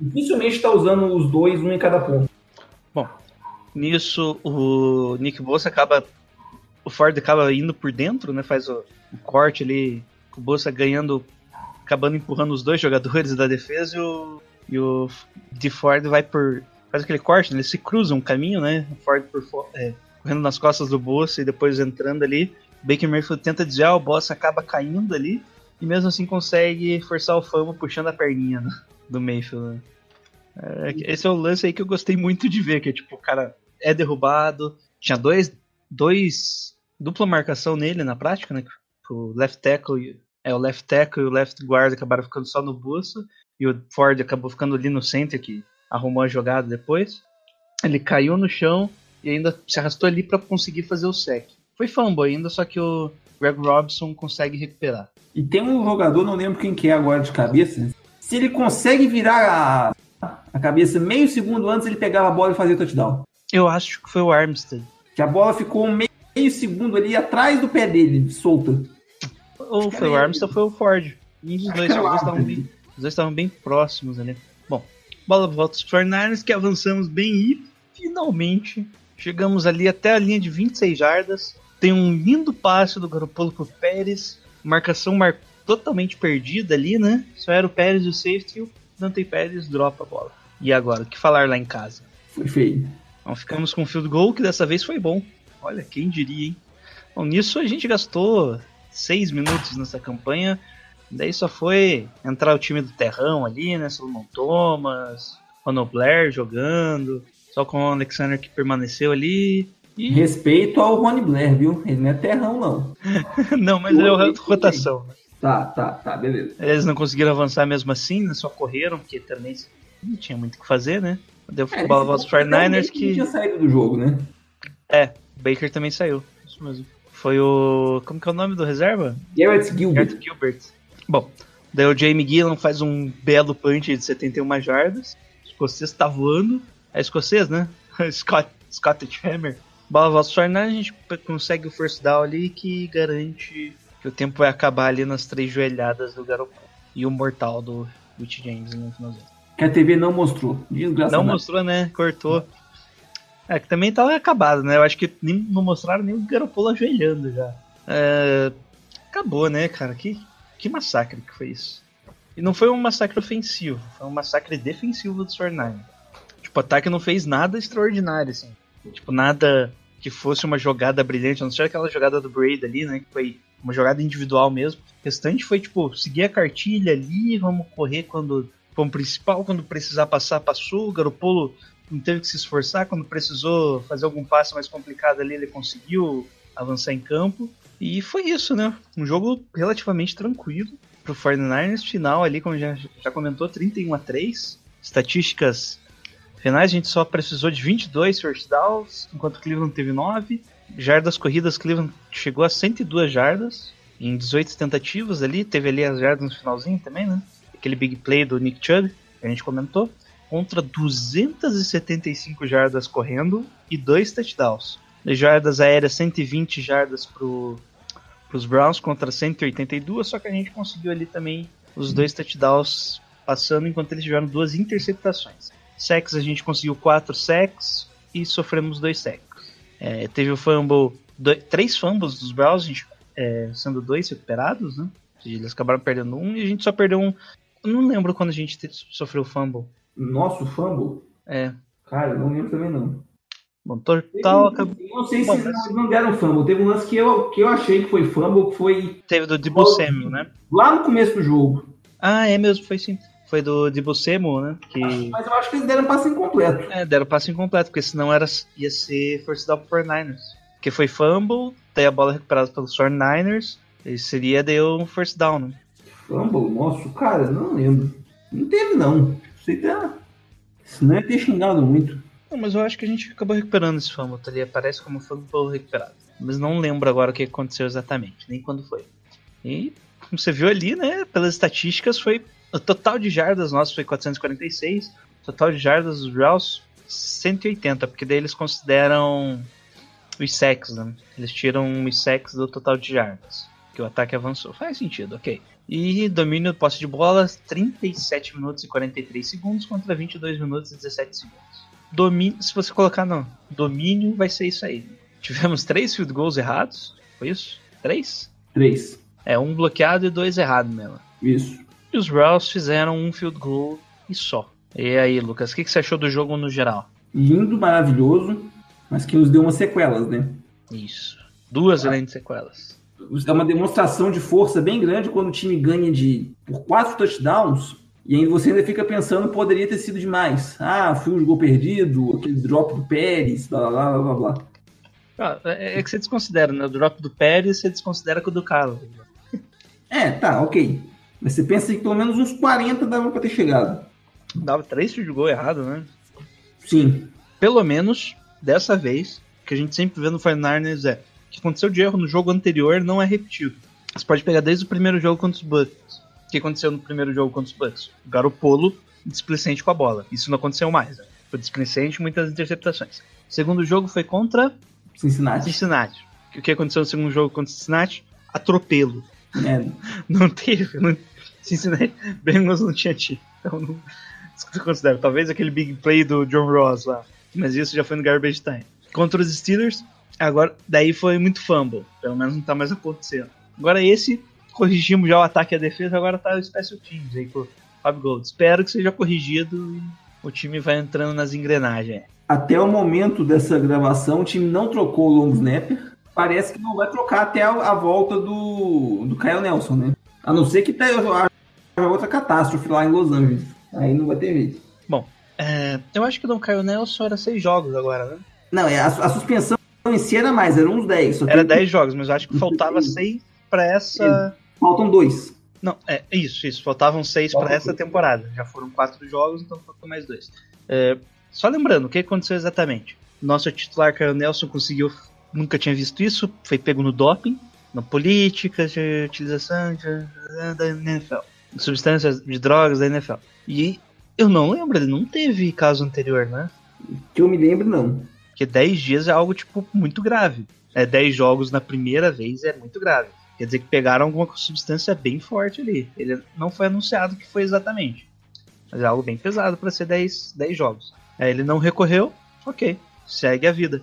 Dificilmente tá usando os dois, um em cada ponto. Nisso, o Nick Bossa acaba. O Ford acaba indo por dentro, né? Faz o, o corte ali. O Bossa ganhando. Acabando empurrando os dois jogadores [laughs] da defesa e o. E o de Ford vai por. Faz aquele corte, eles se cruzam um caminho, né? Ford por é, correndo nas costas do Bossa e depois entrando ali. Baker Mayfield tenta desviar, o Bossa acaba caindo ali. E mesmo assim consegue forçar o famo puxando a perninha né, do Mayfield. né. É, esse é o lance aí que eu gostei muito de ver, que tipo, o cara é derrubado. Tinha dois, dois dupla marcação nele na prática, né? O left tackle, é o left tackle e o left guard acabaram ficando só no bolso e o Ford acabou ficando ali no center que arrumou a jogada depois. Ele caiu no chão e ainda se arrastou ali para conseguir fazer o sec. Foi fumble ainda, só que o Greg Robson consegue recuperar. E tem um jogador, não lembro quem que é agora de cabeça. Se ele consegue virar a, a cabeça meio segundo antes, ele pegava a bola e fazia o touchdown. Eu acho que foi o Armstead. Que a bola ficou meio, meio segundo ali atrás do pé dele, solta. Ou foi o Armstead ou foi o Ford. Um dos dois, os dois estavam bem, os dois estavam bem próximos ali. Bom, bola volta aos 49ers que avançamos bem e finalmente chegamos ali até a linha de 26 jardas. Tem um lindo passe do Garoppolo pro Pérez. Marcação mar... totalmente perdida ali, né? Só era o Pérez e o safety o Dante Pérez dropa a bola. E agora, o que falar lá em casa? Foi feio. Então ficamos com o field goal, que dessa vez foi bom. Olha, quem diria, hein? Bom, nisso a gente gastou seis minutos nessa campanha. Daí só foi entrar o time do Terrão ali, né? Solomon Thomas, Ronald Blair jogando, só com o Alexander que permaneceu ali. E... Respeito ao Rony Blair, viu? Ele não é terrão, não. [laughs] não, mas ele é o rotação. Né? Tá, tá, tá, beleza. Eles não conseguiram avançar mesmo assim, né? Só correram, porque também não tinha muito o que fazer, né? Deu É, bola aos 49ers que que. tinha saído do jogo, né? É, o Baker também saiu. Isso mesmo. Foi o. Como que é o nome do reserva? Garrett Gilbert. Garrett Gilbert. Bom, daí o Jamie Gillan faz um belo punch de 71 jardas. O escocês tá voando. É escocês, né? [laughs] Scott, Scottish Hammer. Bola volta 49ers, a gente consegue o first down ali que garante que o tempo vai acabar ali nas três joelhadas do Garoppolo. e o mortal do Rich James no finalzinho. Que a TV não mostrou. Não mostrou, né? Cortou. É, que também tava acabado, né? Eu acho que nem, não mostraram nem o Garoppolo ajoelhando já. É, acabou, né, cara? Que, que massacre que foi isso. E não foi um massacre ofensivo, foi um massacre defensivo do Sornine. Tipo, o ataque não fez nada extraordinário, assim. Tipo, nada que fosse uma jogada brilhante, a não ser aquela jogada do Braid ali, né? Que foi uma jogada individual mesmo. O restante foi, tipo, seguir a cartilha ali, vamos correr quando como principal, quando precisar passar, passou. O Garopolo não teve que se esforçar, quando precisou fazer algum passe mais complicado ali, ele conseguiu avançar em campo. E foi isso, né? Um jogo relativamente tranquilo pro 49ers. Final ali, como já, já comentou, 31 a 3. Estatísticas finais, a gente só precisou de 22 first downs, enquanto Cleveland teve 9. Jardas corridas, Cleveland chegou a 102 jardas em 18 tentativas ali. Teve ali as jardas no finalzinho também, né? Aquele big play do Nick Chubb, que a gente comentou. Contra 275 jardas correndo e dois touchdowns. De jardas aéreas, 120 jardas pro, pros Browns contra 182, só que a gente conseguiu ali também os dois touchdowns passando enquanto eles tiveram duas interceptações. Sacks a gente conseguiu quatro sacks e sofremos dois sacks. É, teve o fumble, dois, três fumbles dos Browns, gente, é, sendo dois recuperados, né? Eles acabaram perdendo um e a gente só perdeu um. Eu não lembro quando a gente te, sofreu fumble. Nosso fumble? É. Cara, eu não lembro também não. Bom, total. Eu não sei se não, não deram fumble. Teve um lance que eu, que eu achei que foi fumble, que foi. Teve do Samuel, né? Lá no começo do jogo. Ah, é mesmo, foi sim. Foi do Samuel, né? Que... Mas eu acho que eles deram passe incompleto. É, deram passe incompleto, porque senão era, ia ser force down pro 49ers. Porque foi fumble, daí a bola recuperada pelos 49ers, e seria deu um first down, né? Fumble? Nossa, cara, não lembro. Não teve, não. Sei lá. Senão ia ter xingado muito. Não, mas eu acho que a gente acabou recuperando esse fumble, ali? Aparece como fumble recuperado. Mas não lembro agora o que aconteceu exatamente, nem quando foi. E, como você viu ali, né, pelas estatísticas, foi o total de jardas nosso foi 446, o total de jardas dos Browns 180, porque daí eles consideram os sacks, né? Eles tiram os sacks do total de jardas, que o ataque avançou. Faz sentido, ok. E domínio posse de bola 37 minutos e 43 segundos contra 22 minutos e 17 segundos. Domínio, se você colocar no domínio, vai ser isso aí. Tivemos três field goals errados, foi isso? Três? Três. É, um bloqueado e dois errados mesmo. Isso. E os Browns fizeram um field goal e só. E aí, Lucas, o que, que você achou do jogo no geral? Lindo, maravilhoso, mas que nos deu umas sequelas, né? Isso. Duas grandes sequelas. É uma demonstração de força bem grande quando o time ganha de por quatro touchdowns e aí você ainda fica pensando poderia ter sido demais. Ah, foi um gol perdido, aquele drop do Pérez, blá blá blá blá blá. Ah, é, é que você desconsidera, né? O drop do Pérez você desconsidera com o do Carlos. É, tá, ok. Mas você pensa que pelo menos uns 40 dava pra ter chegado. Dava três field goal errado, né? Sim. Pelo menos, dessa vez, que a gente sempre vê no 49ers é que aconteceu de erro no jogo anterior não é repetido. Você pode pegar desde o primeiro jogo contra os Bucks. O que aconteceu no primeiro jogo contra os Bucks? O Garopolo displicente com a bola. Isso não aconteceu mais. Né? Foi displicente muitas interceptações. O segundo jogo foi contra Cincinnati. Cincinnati. O que aconteceu no segundo jogo contra Cincinnati? Atropelo. É, [laughs] Não teve. Não... Cincinnati [laughs] Bengals não tinha time. Então não desconsidero. Talvez aquele big play do John Ross lá. Mas isso já foi no Garbage Time. Contra os Steelers, agora daí foi muito fumble. Pelo menos não tá mais acontecendo. Agora esse, corrigimos já o ataque e a defesa, agora tá o Special Teams aí com o Fábio Gold. Espero que seja corrigido e o time vai entrando nas engrenagens. até o momento dessa gravação, o time não trocou o long snapper. Parece que não vai trocar até a, a volta do, do Kyle Nelson, né? A não ser que tenha outra catástrofe lá em Los Angeles. Aí não vai ter jeito. Bom, é, eu acho que não caiu Nelson era seis jogos agora, né? Não, é, a, a suspensão em si era mais, eram uns 10. Só Era tem- 10 jogos, mas eu acho que faltava [laughs] seis pra essa. Faltam dois. Não, é isso, isso. Faltavam seis para essa temporada. Já foram quatro jogos, então faltam mais dois. É, só lembrando, o que aconteceu exatamente? Nosso titular, Caio Nelson, conseguiu. Nunca tinha visto isso, foi pego no doping, na política de utilização de- da NFL, substâncias de drogas da NFL. E eu não lembro, ele não teve caso anterior, né? Que eu me lembro, não. Porque 10 dias é algo, tipo, muito grave. É 10 jogos na primeira vez é muito grave. Quer dizer que pegaram alguma substância bem forte ali. Ele não foi anunciado que foi exatamente. Mas é algo bem pesado para ser 10, 10 jogos. Aí ele não recorreu, ok, segue a vida.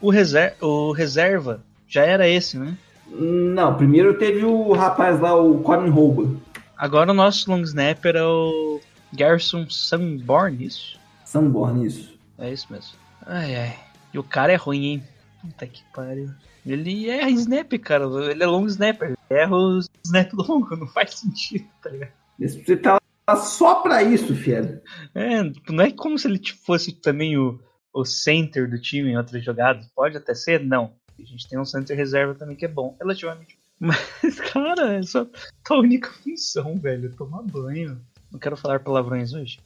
O, reser o reserva já era esse, né? Não, primeiro teve o rapaz lá, o Colin Rouba. Agora o nosso long snapper é o Garrison Sanborn, isso? Sanborn, isso. É isso mesmo. Ai, ai. E o cara é ruim, hein? Puta que pariu. Ele é snap, cara. Ele é long snapper. Erra o snap [laughs] longo. Não faz sentido, tá ligado? Você tá lá só pra isso, fiel. É, não é como se ele fosse também o, o center do time em outras jogadas. Pode até ser, não. A gente tem um center reserva também que é bom, relativamente. [laughs] Mas, cara, é só a única função, velho. Tomar banho. Não quero falar palavrões hoje.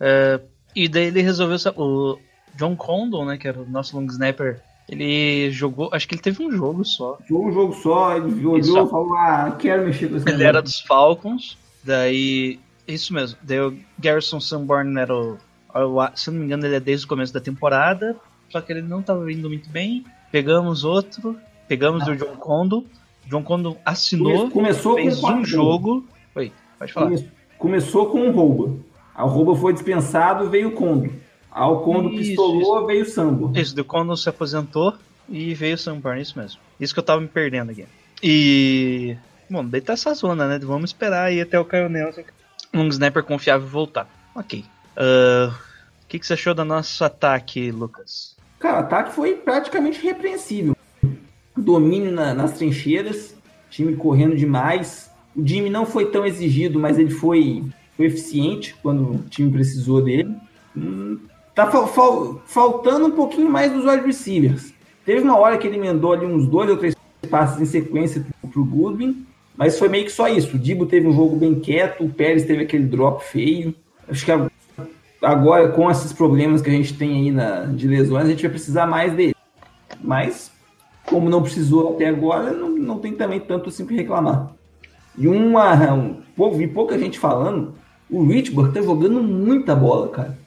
É, e daí ele resolveu. O John Condon, né, que era o nosso long snapper, ele jogou. Acho que ele teve um jogo só. Jogou um jogo só, ele olhou e falou: Ah, quero mexer com esse Ele era dos Falcons, daí. Isso mesmo. Daí o Garrison Sanborn era o. Se não me engano, ele é desde o começo da temporada. Só que ele não estava indo muito bem. Pegamos outro. Pegamos ah. o John Condo. John Condo assinou. Começou fez com um jogo. Oi, pode falar. Come... Começou com um roubo. A rouba foi dispensado, veio o Ao Condo isso, pistolou, isso. veio o Sambo. Isso, do Condo se aposentou e veio o Samborn, isso mesmo. Isso que eu tava me perdendo aqui. E. Bom, daí tá essa zona, né? Vamos esperar aí até o Caio Nelson, um sniper confiável, voltar. Ok. Uh, o que, que você achou do nosso ataque, Lucas? Cara, o ataque foi praticamente repreensível. Domínio na, nas trincheiras, time correndo demais. O Jimmy não foi tão exigido, mas ele foi, foi eficiente quando o time precisou dele. Hum, tá fal, fal, faltando um pouquinho mais dos wide receivers. Teve uma hora que ele emendou ali uns dois ou três passes em sequência pro Goodwin, mas foi meio que só isso. O Dibo teve um jogo bem quieto, o Pérez teve aquele drop feio. Acho que agora, com esses problemas que a gente tem aí na, de lesões, a gente vai precisar mais dele. Mas, como não precisou até agora, não, não tem também tanto assim para reclamar. E uma, um, vi pouca gente falando, o Richburg tá jogando muita bola, cara.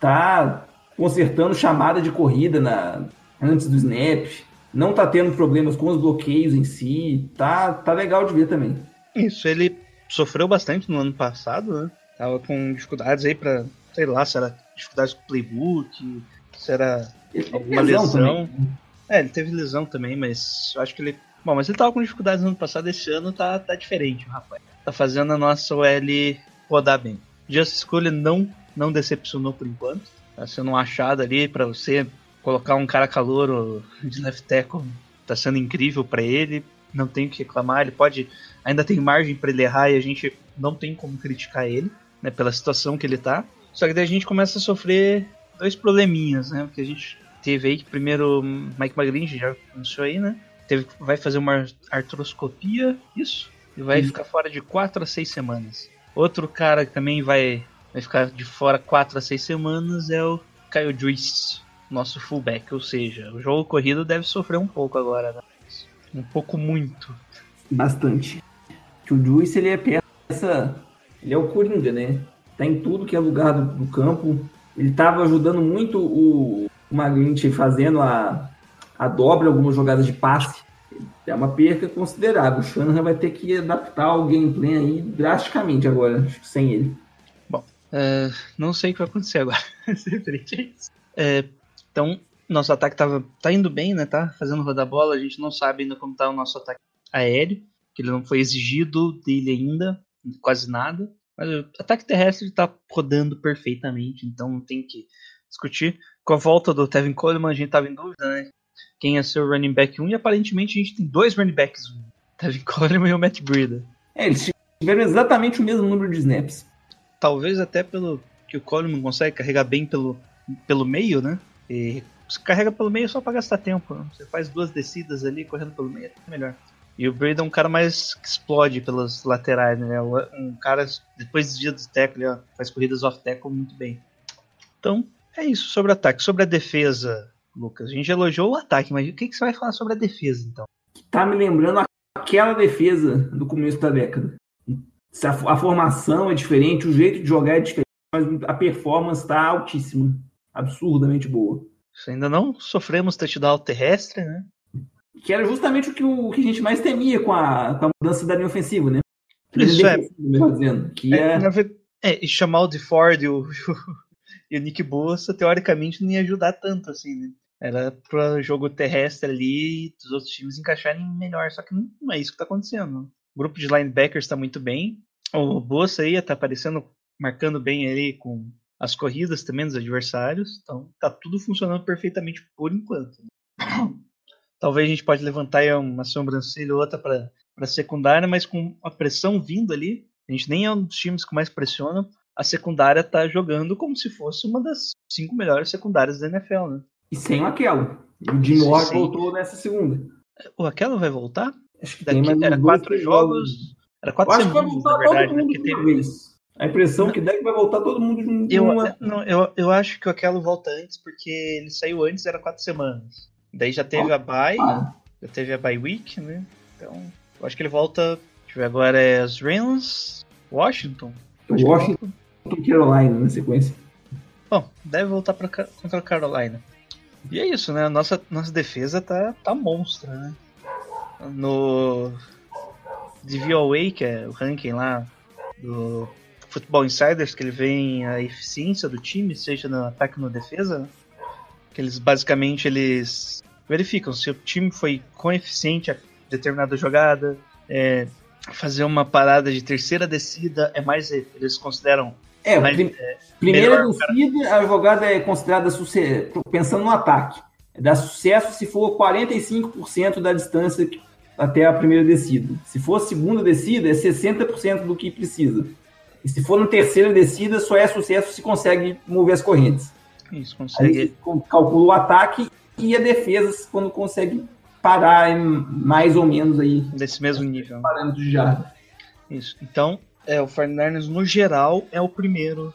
Tá consertando chamada de corrida na, antes do snap. Não tá tendo problemas com os bloqueios em si. Tá, tá legal de ver também. Isso, ele sofreu bastante no ano passado, né? Tava com dificuldades aí para sei lá, se era dificuldades com o playbook, se era alguma lesão. lesão. É, ele teve lesão também, mas eu acho que ele. Bom, mas ele tava com dificuldades no ano passado, esse ano tá, tá diferente, rapaz. Tá fazendo a nossa OL rodar bem. Justice School não, não decepcionou por enquanto. Tá sendo um achado ali para você colocar um cara calor de left tackle. Tá sendo incrível para ele. Não tem o que reclamar. Ele pode. Ainda tem margem para ele errar e a gente não tem como criticar ele, né? Pela situação que ele tá. Só que daí a gente começa a sofrer dois probleminhas, né? Porque a gente teve aí que primeiro Mike McGlinch já anunciou aí, né? Teve, vai fazer uma artroscopia, isso, e vai ficar fora de 4 a 6 semanas. Outro cara que também vai, vai ficar de fora 4 a 6 semanas é o Kyle Juice, nosso fullback, ou seja, o jogo corrido deve sofrer um pouco agora, né? Um pouco muito. Bastante. O Juice ele é peça, ele é o Coringa, né? tá em tudo que é lugar do, do campo. Ele estava ajudando muito o, o fazendo a, a dobra, algumas jogadas de passe. É uma perca considerável. O Shanahan vai ter que adaptar o gameplay aí drasticamente agora, sem ele. É, não sei o que vai acontecer agora. [laughs] é, então, nosso ataque tava, tá indo bem, né? Tá fazendo rodar bola. A gente não sabe ainda como tá o nosso ataque aéreo, que ele não foi exigido dele ainda, quase nada. Mas o ataque terrestre está rodando perfeitamente, então não tem que discutir. Com a volta do Tevin Coleman, a gente estava em dúvida, né? Quem ia ser o running back 1, e aparentemente a gente tem dois running backs, o Tevin Coleman e o Matt Breida. É, eles tiveram exatamente o mesmo número de snaps. Talvez até pelo que o Coleman consegue carregar bem pelo, pelo meio, né? E carrega pelo meio só para gastar tempo. Né? Você faz duas descidas ali correndo pelo meio, é melhor. E o Brady é um cara mais que explode pelas laterais, né? Um cara, depois dos dias do tackle, ó, faz corridas off-tackle muito bem. Então, é isso sobre o ataque. Sobre a defesa, Lucas, a gente elogiou o ataque, mas o que, que você vai falar sobre a defesa, então? Tá me lembrando aquela defesa do começo da década. A, a formação é diferente, o jeito de jogar é diferente, mas a performance está altíssima. Absurdamente boa. Ainda não sofremos touchdown terrestre, né? que era justamente o que, o que a gente mais temia com a, com a mudança da linha ofensiva, né? Isso é. Dizendo, que É, é, é, e chamar o DeFord e o, [laughs] e o Nick Bosa, teoricamente, não ia ajudar tanto, assim, né? Era para jogo terrestre ali e os outros times encaixarem melhor, só que não, é isso que tá acontecendo. O grupo de linebackers está muito bem. O Bosa aí tá aparecendo, marcando bem ali com as corridas também dos adversários. Então tá tudo funcionando perfeitamente por enquanto. né? [coughs] Talvez a gente pode levantar aí uma sobrancelha ou outra para para secundária, mas com a pressão vindo ali, a gente nem é um dos times que mais pressionam. A secundária tá jogando como se fosse uma das cinco melhores secundárias da NFL, né? e sem o Aquelo. O Jim sim. voltou nessa segunda. O aquela vai voltar? Acho que Daqui, tem era quatro três jogos. Era Eu quatro acho que vai semanas, voltar na verdade, todo né? mundo de uma vez. A impressão que dá é que vai voltar todo mundo de um- Eu, uma. não, eu, eu acho que o Aquelo volta antes, porque ele saiu antes, era quatro semanas. Daí já teve a bye, Ah, já teve a bye week, né? Então, eu acho que ele volta. Deixa eu ver agora é os Rams, Washington. Washington e Carolina na sequência. Bom, deve voltar pra, contra a Carolina. E é isso, né? A nossa, nossa defesa tá, tá monstra, né? No DVOA, que é o ranking lá do Football Insiders, que ele vê a eficiência do time, seja no ataque ou na defesa, né? que eles basicamente eles verificam se o time foi com eficiente a determinada jogada, é, fazer uma parada de terceira descida é mais eles consideram É, Mas, prim- primeira melhor, descida, a jogada é considerada sucesso, pensando no ataque. Dá sucesso se for 45% da distância que- até a primeira descida. Se for a segunda descida, é 60% do que precisa. E se for na terceira descida, só é sucesso se consegue mover as correntes. isso Aí consegue com- calcula o ataque e a defesa quando consegue parar mais ou menos aí desse mesmo nível. parâmetros de jarda. Isso. Então, é, o 49ers no geral é o primeiro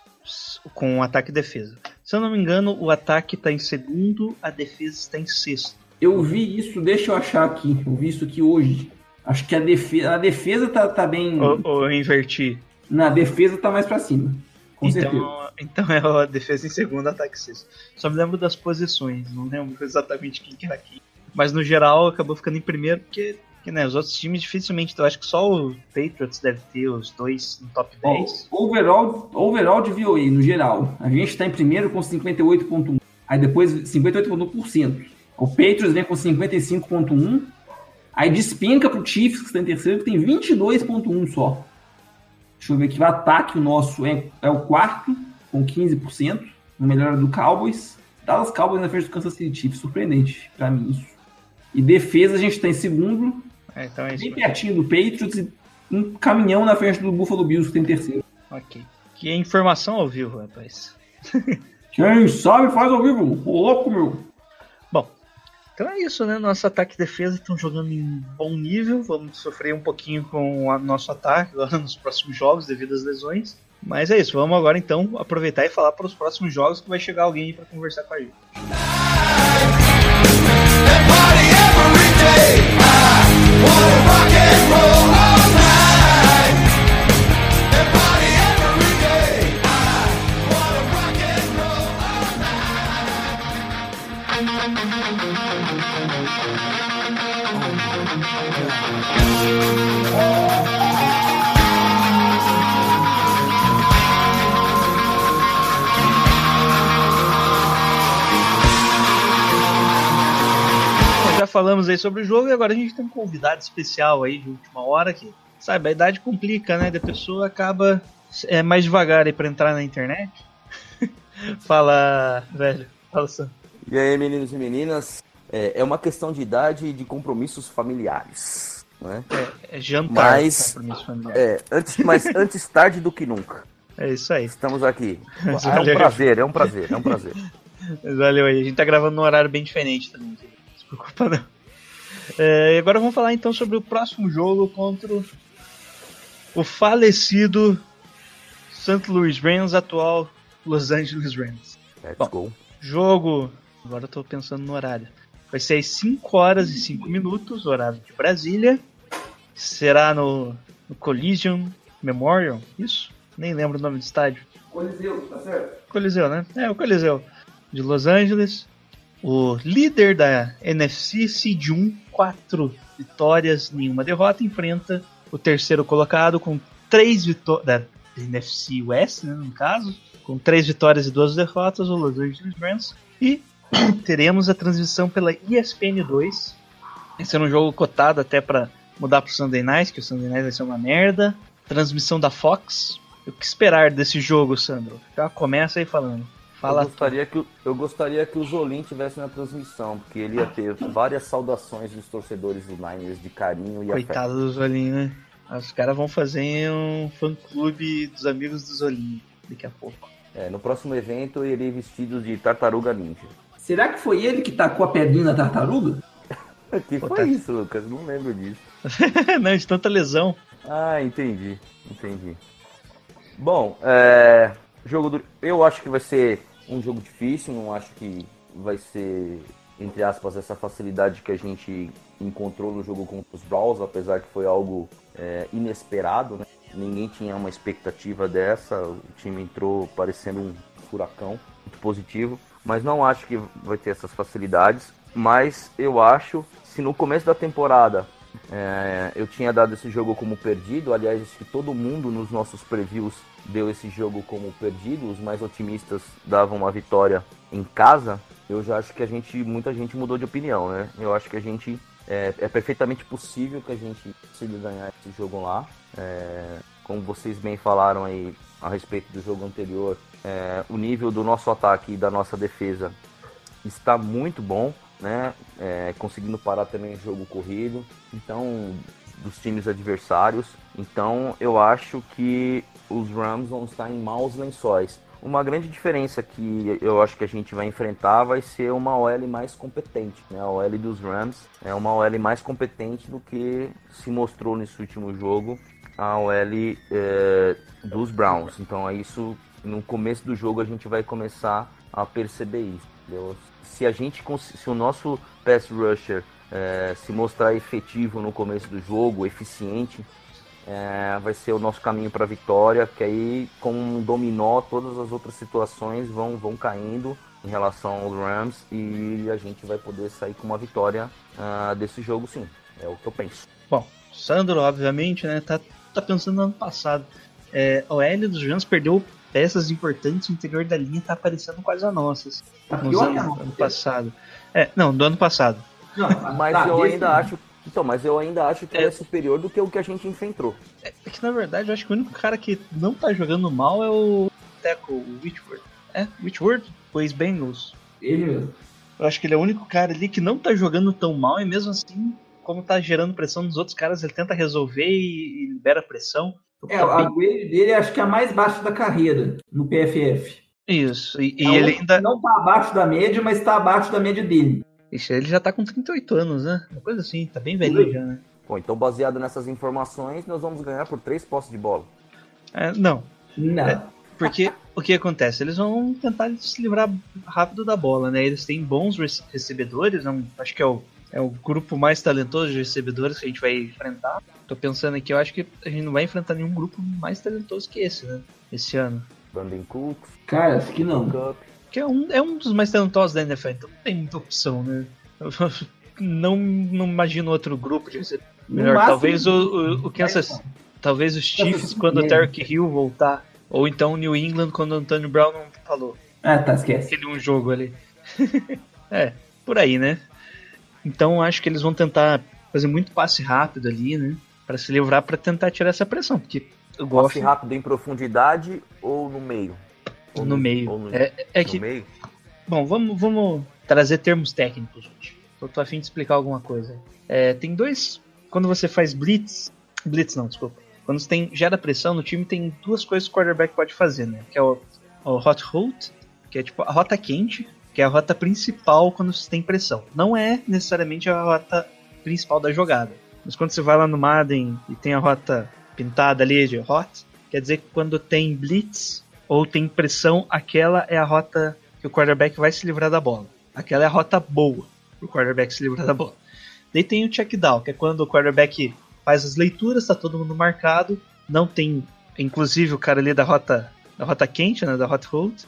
com ataque e defesa. Se eu não me engano, o ataque está em segundo, a defesa está em sexto. Eu vi isso, deixa eu achar aqui. Eu vi isso aqui hoje. Acho que a defesa, a defesa tá, tá bem. Ou, ou eu inverti. Na defesa tá mais pra cima. Com certeza. Então, então é a defesa em segundo, ataque sexto. Só me lembro das posições, não lembro exatamente quem que era quem. Mas no geral acabou ficando em primeiro porque, né, os outros times dificilmente. Eu acho que só o Patriots deve ter os dois no top 10. Ó, overall, overall de VOA, no geral. A gente tá em primeiro com 58,1. Aí depois 58,1%. O Patriots vem com 55,1. Aí despenca pro Chiefs, que está em terceiro, que tem 22,1 só. Deixa eu ver aqui. O ataque, o nosso é, é o quarto, com 15%. No melhor do Cowboys. Dallas Cowboys na frente do Kansas City Chiefs. Surpreendente pra mim isso. E defesa a gente tá em segundo, É, então é isso. bem pertinho do Patriots e um caminhão na frente do Buffalo Bills, que tem terceiro. Ok. Que informação ao vivo, rapaz. [laughs] Quem sabe faz ao vivo. Ô, louco, meu. Então é isso, né? Nosso ataque e defesa estão jogando em bom nível. Vamos sofrer um pouquinho com o nosso ataque agora [laughs] nos próximos jogos devido às lesões. Mas é isso, vamos agora então aproveitar e falar para os próximos jogos que vai chegar alguém para conversar com a gente. Party falamos aí sobre o jogo e agora a gente tem um convidado especial aí de última hora que, sabe, a idade complica, né? Da pessoa acaba é, mais devagar aí para entrar na internet. [laughs] Fala, velho. Fala, Sam. E aí, meninos e meninas, é, é uma questão de idade e de compromissos familiares, né? É jantar, Mas-. É, antes, mas [laughs] antes tarde do que nunca. É isso aí. Estamos aqui. Mas [laughs] É um valeu. prazer, é um prazer, é um prazer. Valeu aí. A gente tá gravando num horário bem diferente também. Se [laughs] preocupa não. É, e agora vamos falar então sobre o próximo jogo contra o- falecido St. Louis Rams, atual Los Angeles Rams. Let's Bom. go. Jogo, agora eu tô pensando no horário. Vai ser às 5 horas e 5 minutos, horário de Brasília. Será no, no Collision Memorial, isso? Nem lembro o nome do estádio. Coliseu, tá certo? Coliseu, né? É, o Coliseu de Los Angeles. O líder da NFC, Seed 1, quatro vitórias, nenhuma derrota, enfrenta o terceiro colocado com três vitórias. Da NFC West, né, no caso, com três vitórias e duas derrotas, o Los Angeles Rams. E [clears throat] teremos a transmissão pela ESPN 2. Esse é um jogo cotado até para mudar pro Sunday Night, que o Sunday Night vai ser uma merda. Transmissão da Fox. O que esperar desse jogo, Sandro? Já começa aí falando. Fala Eu gostaria, que, o- eu gostaria que o Zolim tivesse na transmissão, porque ele ia ter várias saudações dos torcedores do Niners de carinho e afeto. Coitado do Zolinho, né? Os caras vão fazer um fã-clube dos amigos do Zolinho daqui a pouco. É, no próximo evento eu irei vestido de tartaruga ninja. Será que foi ele que tacou a pedrinha na tartaruga? [laughs] Que Pô, foi tá- isso, Lucas? Não lembro disso. [laughs] Não, de tanta lesão. Ah, entendi, entendi. Bom, é, jogo do, eu acho que vai ser um jogo difícil, não acho que vai ser, entre aspas, essa facilidade que a gente encontrou no jogo contra os Browns, apesar que foi algo é, inesperado, né? Ninguém tinha uma expectativa dessa, o time entrou parecendo um furacão, muito positivo, mas não acho que vai ter essas facilidades, mas eu acho, se no começo da temporada é, eu tinha dado esse jogo como perdido. Aliás, acho que todo mundo nos nossos previews deu esse jogo como perdido. Os mais otimistas davam uma vitória em casa. Eu já acho que a gente, muita gente mudou de opinião, né? Eu acho que a gente é, é perfeitamente possível que a gente consiga ganhar esse jogo lá. É, como vocês bem falaram aí a respeito do jogo anterior, é, o nível do nosso ataque e da nossa defesa está muito bom, né? É, conseguindo parar também o jogo corrido, então dos times adversários. Então eu acho que os Rams vão estar em maus lençóis. Uma grande diferença que eu acho que a gente vai enfrentar vai ser uma OL mais competente. Né? A OL dos Rams é uma OL mais competente do que se mostrou nesse último jogo a OL é, dos Browns. Então é isso. No começo do jogo a gente vai começar a perceber isso. Se a gente se o nosso pass rusher é, se mostrar efetivo no começo do jogo, eficiente, é, vai ser o nosso caminho para a vitória, que aí com um dominó todas as outras situações vão, vão caindo em relação aos Rams e a gente vai poder sair com uma vitória ah, desse jogo sim. É o que eu penso. Bom, Sandro, obviamente, né, tá, tá pensando no ano passado. É, a OL dos Rams perdeu peças importantes, o interior da linha tá parecendo quase a nossas. Tá Nos pior anos, nossa. ano passado. É, não, do ano passado. Não, Mas tá, eu ainda acho. Então, mas eu ainda acho que É. é superior do que o que a gente enfrentou. É que na verdade eu acho que o único cara que não tá jogando mal é o Teco, o Whitworth. É, Whitworth, o ex-Bengals. Ele mesmo. Eu acho que ele é o único cara ali que não tá jogando tão mal e mesmo assim, como tá gerando pressão nos outros caras, ele tenta resolver e, e libera pressão. É, a grade dele acho que é a mais baixa da carreira no PFF. Isso, e, e É ele ainda. Não tá abaixo da média, mas tá abaixo da média dele. Ixi, ele já tá com 38 anos, né? Uma coisa assim, tá bem velhinho já, né? Bom, então baseado nessas informações, nós vamos ganhar por três posses de bola. É, não, Não. É. porque o que acontece? Eles vão tentar se livrar rápido da bola, né? Eles têm bons rece- recebedores, não, acho que é o, é o grupo mais talentoso de recebedores que a gente vai enfrentar. Tô pensando aqui, eu acho que a gente não vai enfrentar nenhum grupo mais talentoso que esse, né? Esse ano. Brandon Cooks, Cara, acho que não. Cup. Que é um, é um dos mais talentosos da NFL, então não tem muita opção, né? Eu [laughs] não, não imagino outro grupo de Melhor, máximo, talvez o, o, o Kansas. Talvez os Chiefs quando o Tarek Hill voltar. Ou então o New England quando o Antonio Brown não falou. Ah, tá, esquece. Aquele um jogo ali. [laughs] é, por aí, né? Então acho que eles vão tentar fazer muito passe rápido ali, né? Pra se livrar, pra tentar tirar essa pressão. Porque o Goff Passe rápido em profundidade ou no meio? Ou no meio. ou no- É, é no que meio? Bom, vamos, vamos trazer termos técnicos, gente. Eu tô afim de explicar alguma coisa. É, tem dois. Quando você faz blitz. Blitz não, desculpa. Quando você tem, gera pressão no time, tem duas coisas que o quarterback pode fazer, né? Que é o, o hot route, que é tipo a rota quente, que é a rota principal quando você tem pressão. Não é necessariamente a rota principal da jogada. Mas quando você vai lá no Madden e tem a rota pintada ali de hot, quer dizer que quando tem blitz ou tem pressão, aquela é a rota que o quarterback vai se livrar da bola. Aquela é a rota boa pro quarterback se livrar da bola. Daí tem o check down, que é quando o quarterback faz as leituras, tá todo mundo marcado, não tem, inclusive o cara ali da rota da rota quente, né, da hot hold,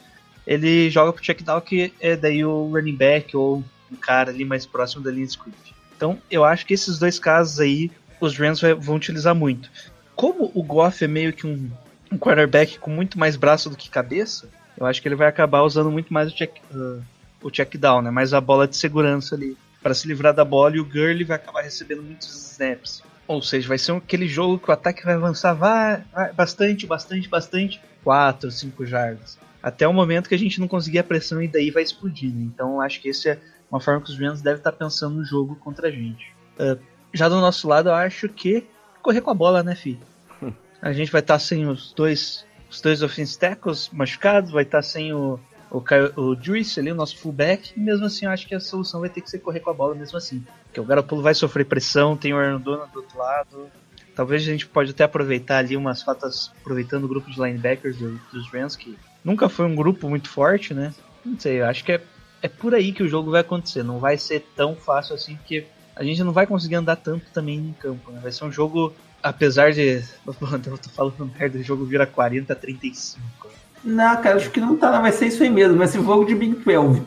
ele joga pro check down que é daí o running back ou um cara ali mais próximo da linha de script. Então, eu acho que esses dois casos aí, os Rams vão utilizar muito. Como o Goff é meio que um, um quarterback com muito mais braço do que cabeça, eu acho que ele vai acabar usando muito mais o check, uh, o check down, né? Mais a bola de segurança ali, para se livrar da bola e o Gurley vai acabar recebendo muitos snaps. Ou seja, vai ser aquele jogo que o ataque vai avançar vai, vai bastante, bastante, bastante, 4, 5 jardas. Até o momento que a gente não conseguir a pressão e daí vai explodir, né? Então acho que esse é uma forma que os Rams devem estar pensando no jogo contra a gente. Uh, já do nosso lado, eu acho que correr com a bola, né, fi? [laughs] A gente vai estar sem os dois os dois offensive tackles machucados, vai estar sem o o, Kyle- o Juice ali, o nosso fullback, e mesmo assim eu acho que a solução vai ter que ser correr com a bola mesmo assim. Porque o Garoppolo vai sofrer pressão, tem o Aaron Donald do outro lado. Talvez a gente pode até aproveitar ali umas faltas, aproveitando o grupo de linebackers do- dos Rams, que nunca foi um grupo muito forte, né? Não sei, eu acho que é, é por aí que o jogo vai acontecer. Não vai ser tão fácil assim, porque a gente não vai conseguir andar tanto também em campo. Né? Vai ser um jogo, apesar de. [laughs] Eu tô falando merda, o jogo vira 40 a 35. Não, cara, acho que não tá, não. vai ser isso aí mesmo, vai ser jogo de Big 12.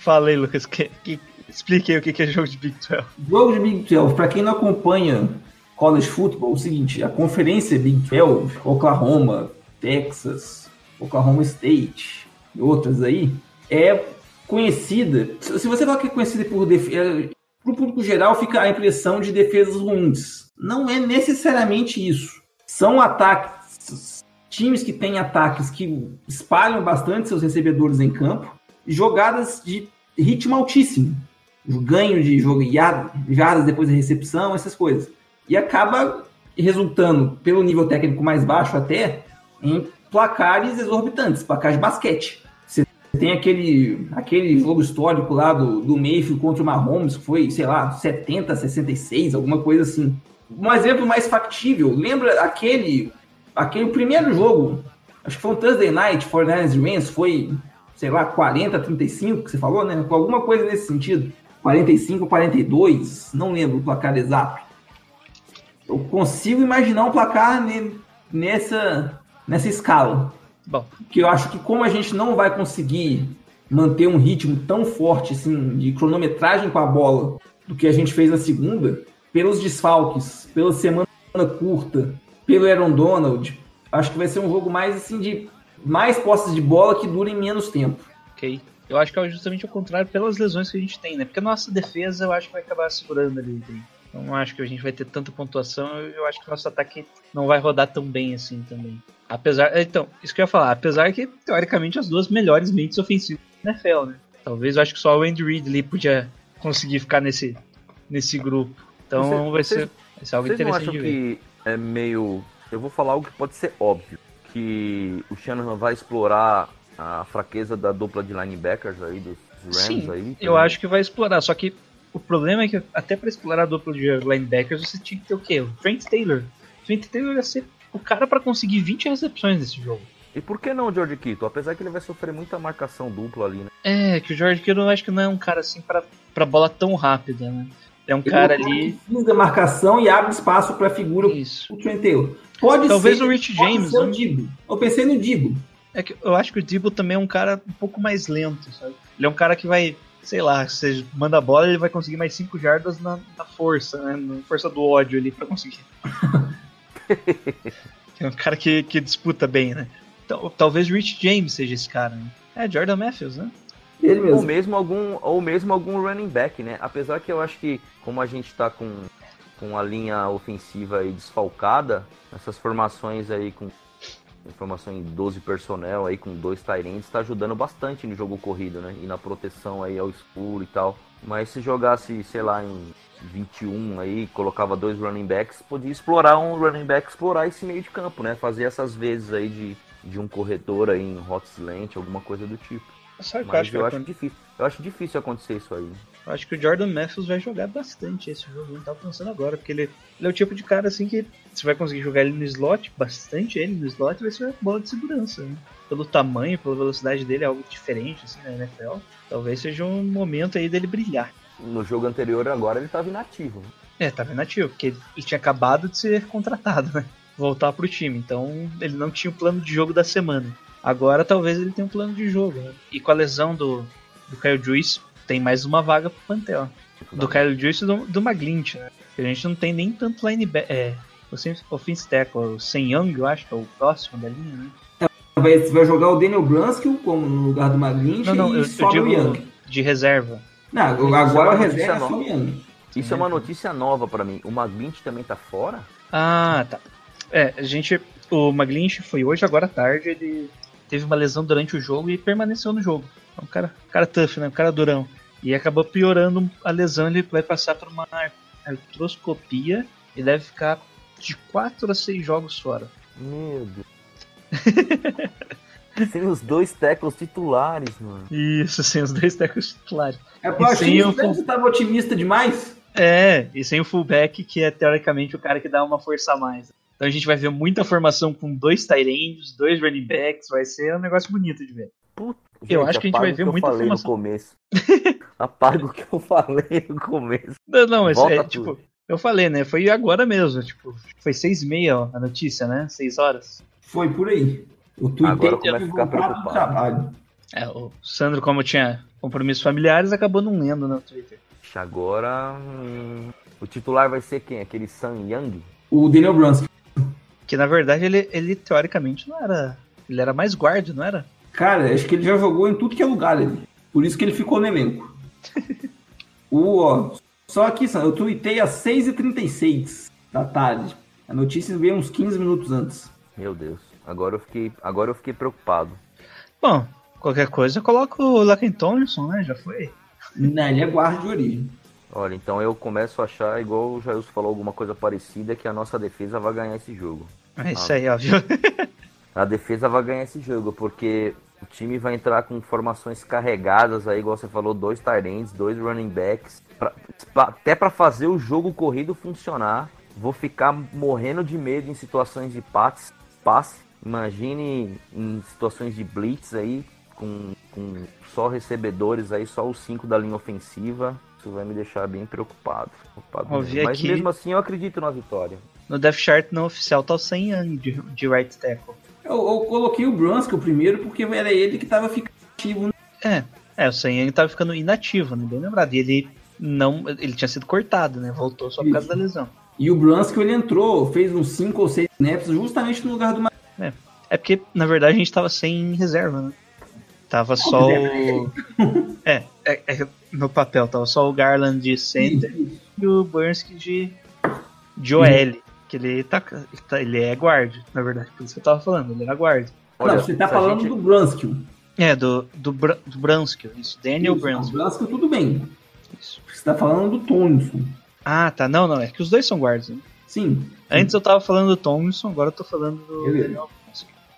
Fala aí, Lucas, que, que, explique aí o que é jogo de Big 12. Jogo de Big 12, pra quem não acompanha college football, é o seguinte, a conferência Big 12, Oklahoma, Texas, Oklahoma State outras aí, é conhecida, se você falar que é conhecida por defesa, pro público geral fica a impressão de defesas ruins. Não é necessariamente isso. São ataques, times que têm ataques que espalham bastante seus recebedores em campo, jogadas de ritmo altíssimo ganho de jogo, jardas depois da recepção, essas coisas. E acaba resultando, pelo nível técnico mais baixo até, em placares exorbitantes, placares de basquete. Você tem aquele, aquele jogo histórico lá do, do Mayfield contra o Mahomes, que foi, sei lá, 70, 66, alguma coisa assim. Um exemplo mais factível, lembra aquele, aquele primeiro jogo, acho que foi um Thursday Night, 49ers e Rams, foi, sei lá, 40, 35, que você falou, né? Alguma coisa nesse sentido. 45, 42, não lembro o placar exato. Eu consigo imaginar um placar ne- nessa, nessa escala. Bom, Que eu acho que como a gente não vai conseguir manter um ritmo tão forte assim, de cronometragem com a bola do que a gente fez na segunda, pelos desfalques, pela semana curta, pelo Aaron Donald, acho que vai ser um jogo mais assim de mais posses de bola que durem menos tempo. ok. Eu acho que é justamente o contrário pelas lesões que a gente tem, né? Porque a nossa defesa eu acho que vai acabar segurando ali. né? Eu não acho que a gente vai ter tanta pontuação, eu eu acho que o nosso ataque não vai rodar tão bem assim também. Apesar. Então, isso que eu ia falar, apesar que, teoricamente, as duas melhores mentes ofensivas da NFL, né? Talvez eu acho que só o Andy Reid ali podia conseguir ficar nesse, nesse grupo. Então Você- vai, vocês- ser, vai ser algo Vocês não interessante acham de ver. que é meio. Eu vou falar algo que pode ser óbvio. Que o Shanahan vai explorar a fraqueza da dupla de linebackers aí, dos Rams Sim, aí. eu acho que vai explorar, só que o problema é que até pra explorar a dupla de linebackers você tinha que ter o quê? O Trent Taylor. O Trent Taylor ia ser o cara pra conseguir 20 recepções nesse jogo. E por que não o George Kittle? Apesar que ele vai sofrer muita marcação dupla ali, né? É, que o George Kittle eu acho que não é um cara assim pra, pra bola tão rápida, né? É um cara ali. A marcação e abre espaço para a figura Isso. o Trent Taylor. Pode Talvez ser, o Rich pode James, ser o né? Dibo. Eu pensei no Dibo. É que eu acho que o Debo também é um cara um pouco mais lento, sabe? Ele é um cara que vai, sei lá, você manda a bola ele vai conseguir mais 5 jardas na, na força, né? Na força do ódio ali pra conseguir. [laughs] [laughs] é um cara que, que disputa bem, né? Então, talvez Rich James seja esse cara, né? É, Jordan Matthews, né? Ele Ou mesmo. mesmo algum, ou mesmo algum running back, né? Apesar que eu acho que, como a gente tá com, com a linha ofensiva aí desfalcada, essas formações aí com formação em 12 personnel aí com dois Tyrants tá ajudando bastante no jogo corrido, né? E na proteção aí ao escuro e tal. Mas se jogasse, sei lá, em 21 aí, colocava dois running backs, podia explorar um running back, explorar esse meio de campo, né? Fazer essas vezes aí de, de um corredor aí em hot slant, alguma coisa do tipo. Sabe que eu Mas acho eu acho difícil. Eu acho difícil acontecer isso aí. Eu acho que o Jordan Matthews vai jogar bastante esse jogo, eu tava pensando agora, porque ele, ele é o tipo de cara assim que você vai conseguir jogar ele no slot, bastante ele no slot, vai ser uma bola de segurança, né? Pelo tamanho, pela velocidade dele, é algo diferente assim na NFL. Talvez seja um momento aí dele brilhar. No jogo anterior agora ele tava inativo. né? É, tava inativo, porque ele tinha acabado de ser contratado, [laughs] né? Voltar pro time, então ele não tinha o plano de jogo da semana. Agora talvez ele tenha um plano de jogo, né? E com a lesão do, do Kyle Juice, tem mais uma vaga pro Pantel. Do Kyle Juice e do, do Maglint, né? A gente não tem nem tanto linebacker. É, o offense tackle, o Sen Young, eu acho que é o próximo da linha, né? Vai, vai jogar o Daniel Brunskill como no lugar do Maglint Não, não, e eu, eu sobe o digo Young. de reserva. Não, Isso agora é a uma reserva é notícia só o nova. Young. Isso é uma notícia nova pra mim. O Maglint também tá fora? Ah, tá. É, a gente. O Maglint foi hoje, agora à tarde, ele teve uma lesão durante o jogo e permaneceu no jogo. É um cara, cara tough, né? Um cara durão. E acabou piorando a lesão, ele vai passar por uma artroscopia e deve ficar de 4 a 6 jogos fora. Meu Deus. [laughs] [laughs] Sem os dois tackles titulares, mano. Isso, sem os dois tackles titulares. É, pô, E achei sem que o você tava otimista demais. É, e sem o fullback, que é teoricamente o cara que dá uma força a mais. Então a gente vai ver muita formação com dois tight dois running backs, vai ser um negócio bonito de ver. Puta, Eu acho que a gente vai apaga o ver que eu muita falei no informação. começo. [laughs] Apaga o que eu falei no começo. Não, não, mas Volta é, tudo. tipo, eu falei, né? Foi agora mesmo, tipo, foi seis e meia ó, a notícia, né? Seis horas. Foi por aí. O Twitter Agora eu começo a ficar preocupado. trabalho. É, o Sandro, como tinha compromissos familiares, acabou não lendo no Twitter. Ixi, Agora. hum, o titular vai ser quem? Aquele Sun Young? O Daniel Brunskill. Que na verdade ele, ele teoricamente não era. Ele era mais guarda, não era? Cara, acho que ele já jogou em tudo que é lugar ali. Por isso que ele ficou no elenco. [laughs] o, ó, só aqui, Sam, eu tuitei às 6h36 da tarde. A notícia veio uns 15 minutos antes. Meu Deus. Agora eu fiquei, agora eu fiquei preocupado. Bom, qualquer coisa eu coloco o Laken Tomlinson, né? Já foi. Não, ele é guarda de origem. Olha, então eu começo a achar, igual o Jailson falou alguma coisa parecida, que a nossa defesa vai ganhar esse jogo. É isso aí, ó, viu? [laughs] A defesa vai ganhar esse jogo, porque o time vai entrar com formações carregadas aí, igual você falou, dois tight ends, dois running backs, pra- pra- até para fazer o jogo corrido funcionar. Vou ficar morrendo de medo em situações de passe, passe. Imagine em situações de blitz aí, com, com só recebedores aí, só os cinco da linha ofensiva. Isso vai me deixar bem preocupado. preocupado mesmo. Mas aqui- mesmo assim eu acredito na vitória. No Death Chart não oficial tá o 100 anos de, de right tackle. Eu, eu coloquei o Brunskill primeiro porque era ele que tava ficando ativo. né? É, é, o 100 Young tava ficando inativo, né? Bem lembrado. E ele não. Ele tinha sido cortado, né? Voltou só por causa da lesão. E o Brunskill ele entrou, fez uns 5 ou 6 snaps justamente no lugar do Ma- É porque, na verdade, a gente tava sem reserva, né? Tava só o. [laughs] É, é, é, no papel, tava só o Garland de center e o Burnsky de, de OL. Que ele tá, ele tá- é guard, na verdade. Por isso que eu tava falando, ele era guard. Olha, Não, você tá falando gente- do Brunskill. É, do, do, Br do Brunskill, isso. Daniel Isso, Brunskill. Brunskill tudo bem. Isso. Você tá falando do Tomlinson. Ah, tá. Não, não. É que os dois são guards. Né? Sim. Antes eu tava falando do Tomlinson, agora eu tô falando do Beleza. Daniel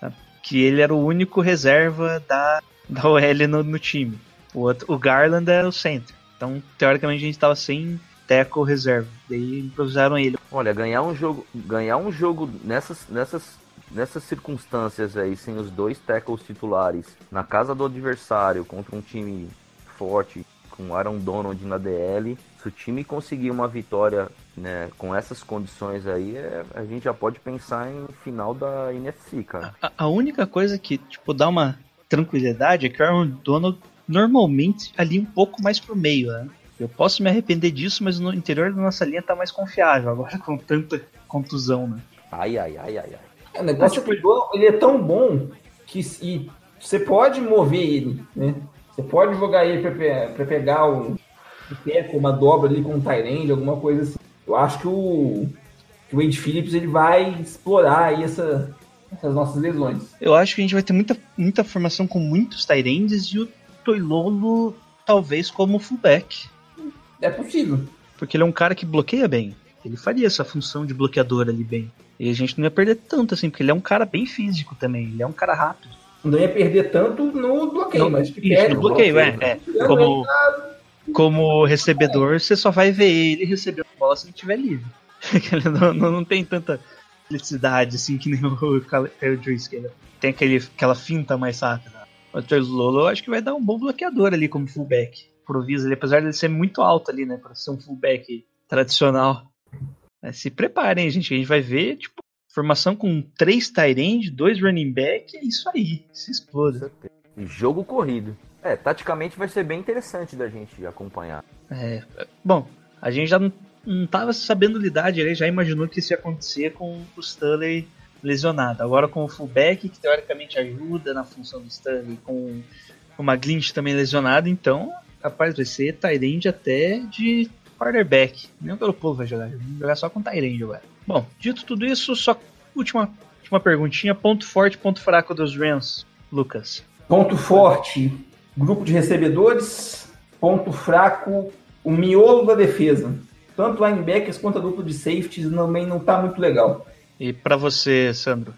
tá? Que ele era o único reserva da, [laughs] da OL no, no time. O, outro, o Garland era o center. Então, teoricamente, a gente tava sem tackle reserva. Daí improvisaram ele. Olha, ganhar um jogo, ganhar um jogo nessas, nessas, nessas circunstâncias aí, sem os dois tackles titulares, na casa do adversário, contra um time forte, com Aaron Donald na DL, se o time conseguir uma vitória né, com essas condições aí, é- a gente já pode pensar em final da NFC, cara. A, a única coisa que, tipo, dá uma tranquilidade é que o Aaron Donald normalmente ali um pouco mais pro meio, né? Eu posso me arrepender disso, mas no interior da nossa linha tá mais confiável agora [laughs] com tanta contusão, né? Ai, ai, ai, ai, ai. É, o negócio é que o Dono, ele é tão bom que e você pode mover ele, né? Você pode jogar ele pra pegar um, um teco, uma dobra ali com um Tyrande, alguma coisa assim. Eu acho que o, que o Wade Phillips ele vai explorar aí essa, essas nossas lesões. Eu acho que a gente vai ter muita, muita formação com muitos Tyrands e o Toilolo talvez como fullback. É possível. Porque ele é um cara que bloqueia bem. Ele faria essa função de bloqueador ali bem. E a gente não ia perder tanto assim, porque ele é um cara bem físico também. Ele é um cara rápido. Não ia perder tanto no bloqueio, Não, mas que isso, perde no bloqueio, é. bloqueio, é. Como, como recebedor, você só vai ver ele recebendo a bola se ele estiver livre. [laughs] ele não, não, não tem tanta felicidade assim que nem [laughs] o que ele tem aquele, aquela finta mais rápida. O Arthur Lolo eu acho que vai dar um bom bloqueador ali como fullback. Improvisa ali, apesar de ele ser muito alto ali, né? Pra ser um fullback tradicional. Mas se preparem, gente. A gente vai ver, tipo, Formação com três tight end, dois running back, é isso aí, se exploda. Jogo corrido. É, taticamente vai ser bem interessante da gente acompanhar. É, bom, a gente já não, não tava sabendo lidar direito, já imaginou que isso ia acontecer com o Stanley lesionado. Agora com o fullback, que teoricamente ajuda na função do Stanley, com o McGlinch também lesionado, então, rapaz, vai ser Tyrande até de quarterback. Nem o Garoppolo vai jogar, vai jogar só com Tyrande agora. Bom, dito tudo isso, só última, última perguntinha, ponto forte, ponto fraco dos Rams, Lucas. Ponto forte, grupo de recebedores. Ponto fraco, o miolo da defesa. Tanto linebackers quanto a dupla de safeties também não tá muito legal. E para você, Sandro?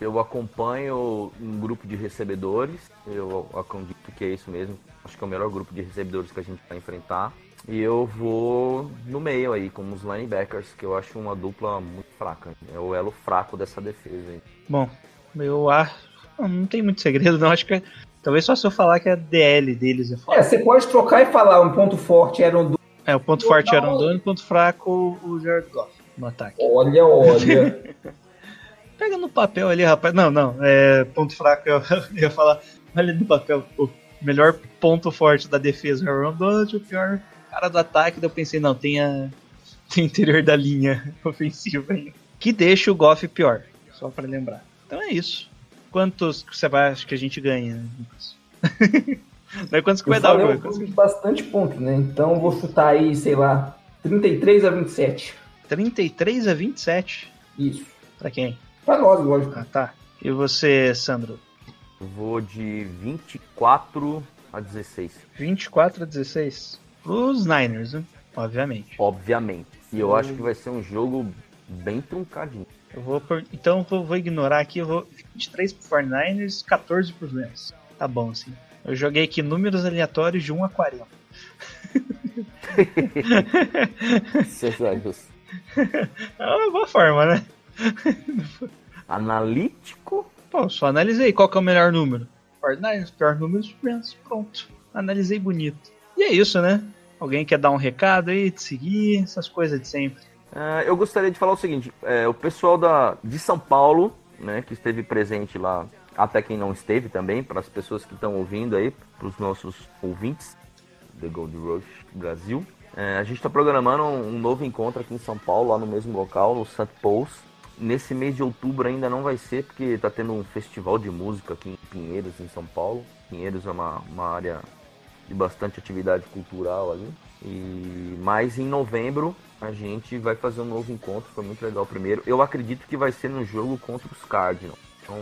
Eu acompanho um grupo de recebedores. Eu acredito que é isso mesmo. Acho que é o melhor grupo de recebedores que a gente vai enfrentar. E eu vou no meio aí, como os linebackers, que eu acho uma dupla muito fraca. É o elo fraco dessa defesa aí. Bom, eu acho. Não tem muito segredo, não. Acho que é... talvez só se eu falar que a DL deles é forte. É, você pode trocar e falar um ponto forte era um É, o ponto forte era um o ponto fraco o Jared Goff no ataque. Olha, olha. [laughs] Pega no papel ali, rapaz. Não, não. É, ponto fraco, [laughs] eu ia falar. Olha no papel. O melhor ponto forte da defesa é o Aaron Donald, o pior cara do ataque. Daí eu pensei, não, tem, a, [laughs] tem o interior da linha ofensiva aí. Que deixa o Goff pior. Só pra lembrar. Então é isso. Quantos que você vai, acha que a gente ganha, Lucas? [laughs] não é quantos que vai Eu dar o que- de bastante ponto, né? Então eu vou chutar aí, sei lá, 33 a 27. 33 a 27. Isso. Pra quem? Pra nós, lógico. Ah, tá. E você, Sandro? Eu vou de 24 a 16. 24 a 16. Pros Niners, né? Obviamente. Obviamente. E eu acho que vai ser um jogo bem truncadinho. Eu vou por... Então eu vou, ignorar aqui. Eu vou 23 pro 49ers, 14 pros Rams. Tá bom, assim. Eu joguei aqui números aleatórios de 1 a 40. César, [laughs] É uma boa forma, né? Analítico? Pô, só analisei qual que é o melhor número. 49ers, pior número dos Rams. Pronto. Analisei bonito. E é isso, né? Alguém quer dar um recado aí, de seguir, essas coisas de sempre. Ah, eu gostaria de falar o seguinte: é, o pessoal da, de São Paulo, né, que esteve presente lá, até quem não esteve também, para as pessoas que estão ouvindo aí, para os nossos ouvintes do Gold Rush Brasil. É, a gente está programando um, um novo encontro aqui em São Paulo, lá no mesmo local, no St. Paul's. Nesse mês de outubro ainda não vai ser, porque está tendo um festival de música aqui em Pinheiros, em São Paulo. Pinheiros é uma, uma área de bastante atividade cultural ali. E mas em novembro a gente vai fazer um novo encontro, foi muito legal o primeiro. Eu acredito que vai ser no jogo contra os Cardinals. Então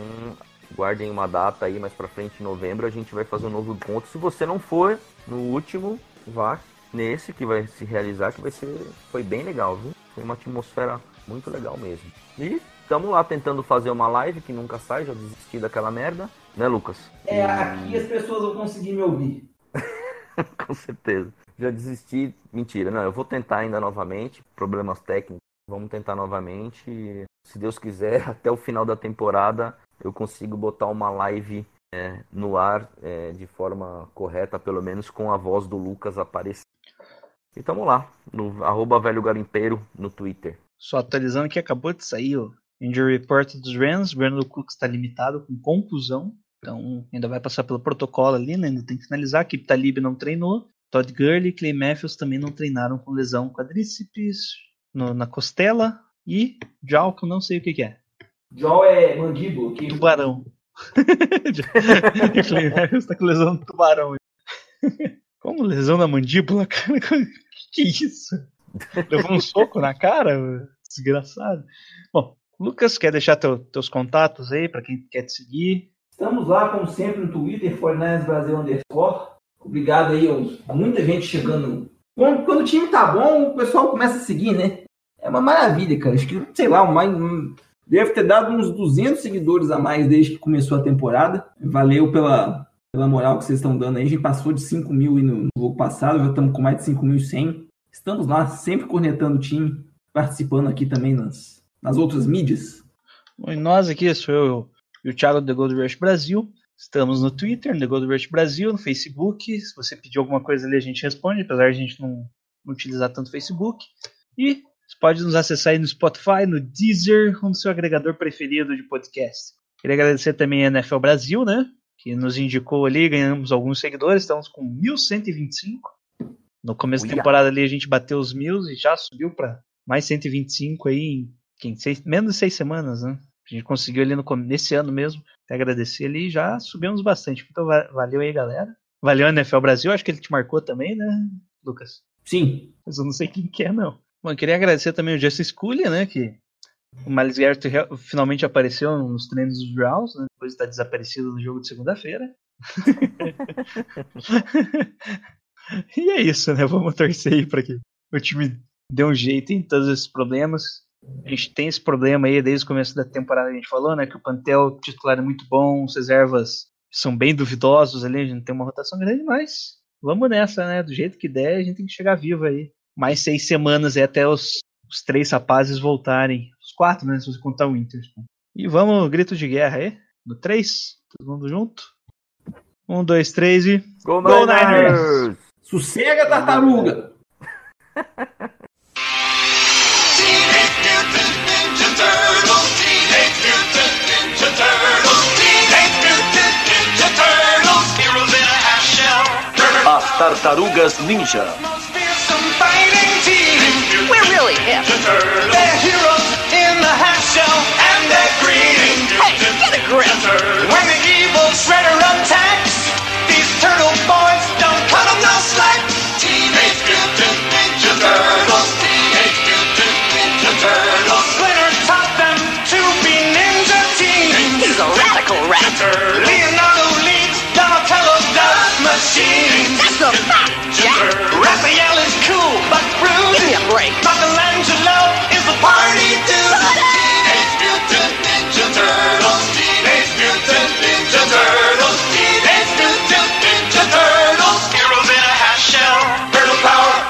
guardem uma data aí mais pra frente em novembro, a gente vai fazer um novo encontro. Se você não for no último, vá nesse que vai se realizar, que vai ser foi bem legal, viu? Foi uma atmosfera muito legal mesmo. E estamos lá tentando fazer uma live que nunca sai, já desisti daquela merda, né, Lucas? É, aqui as pessoas vão conseguir me ouvir. [laughs] Com certeza. Já desisti. Mentira, não. Eu vou tentar ainda novamente. Problemas técnicos. Vamos tentar novamente. Se Deus quiser, [laughs] até o final da temporada eu consigo botar uma live é, no ar é, de forma correta, pelo menos com a voz do Lucas aparecendo. E tamo lá, no arroba velho garimpeiro no Twitter. Só atualizando que acabou de sair o Injury Report dos Rams. Brandon Cooks está limitado com contusão. Então ainda vai passar pelo protocolo ali, né? Ainda tem que finalizar. Kip Talib não treinou. Todd Gurley e Clay Matthews também não treinaram com lesão quadríceps no- na costela. E Jal, que eu não sei o que, que é. Joe é mandíbula. Que... [laughs] Tubarão. [laughs] Clay Matthews tá com lesão no tubarão. Como lesão na mandíbula, cara? [laughs] Que isso? Levou um soco na cara? Desgraçado. Bom, Lucas, quer deixar teu- teus contatos aí pra quem quer te seguir? Estamos lá, como sempre, no Twitter, 49 Brasil Underscore. Obrigado aí, muita gente chegando. Bom, quando o time tá bom, o pessoal começa a seguir, né? É uma maravilha, cara. Acho que, sei lá, mais, deve ter dado uns 200 seguidores a mais desde que começou a temporada. Valeu pela, pela moral que vocês estão dando aí. A gente passou de 5 mil no, no jogo passado, já estamos com mais de 5.100. Estamos lá, sempre cornetando o time, participando aqui também nas, nas outras mídias. Bom, e nós aqui, sou eu e o Thiago do Gold Rush Brasil. Estamos no Twitter, no The Gold Rush Brasil, no Facebook. Se você pedir alguma coisa ali, a gente responde, apesar de a gente não, não utilizar tanto o Facebook. E Você pode nos acessar aí no Spotify, no Deezer ou no seu agregador preferido de podcast. Queria agradecer também a NFL Brasil, né? Que nos indicou ali, ganhamos alguns seguidores, estamos com 1125. No começo da Uia. temporada ali a gente bateu os mil e já subiu para mais 125 aí em quem, seis, menos de seis semanas, né? A gente conseguiu ali no, nesse ano mesmo. Até agradecer ali, já subimos bastante. Então va- valeu aí, galera. Valeu, NFL Brasil. Acho que ele te marcou também, né, Lucas? Sim. Mas eu não sei quem que é, não. Bom, eu queria agradecer também o Justin Scully, né? Que o Miles Garrett re- finalmente apareceu nos treinos dos Browns, né? Depois de estar desaparecido no jogo de segunda-feira. [laughs] e é isso, né? Vamos torcer aí para que o time dê um jeito em todos esses problemas. A gente tem esse problema aí desde o começo da temporada, a gente falou, né? Que o Pantel titular é muito bom, os reservas são bem duvidosos ali, a gente tem uma rotação grande, mas vamos nessa, né? Do jeito que der, a gente tem que chegar vivo aí. Mais seis semanas é até os, os três rapazes voltarem. Os quatro, né? Se você contar o Witherspoon. E vamos, grito de guerra aí. No três, todo mundo junto. Um, dois, três e. Go Go Niners! Sossega, tartaruga! [laughs] Tartarugas Ninja. Most fearsome fighting team. We're really hip. They're heroes in the half shell. And they're green. Hey, get a grip. When the evil shredder attacks, these turtle boys don't cut 'em no slack. Teenage Mutant Ninja Turtles. Teenage Mutant Ninja Turtles. Splinter taught them to be ninja teens. He's a radical rat. Leonardo leads Donatello does machines. A Jack. Raphael is cool but rude. Give me a break. Michelangelo is the party dude. Teenage Mutant Ninja Turtles. Teenage Mutant Ninja Turtles. Teenage Mutant Ninja Turtles. Heroes in a half shell. Turtle power.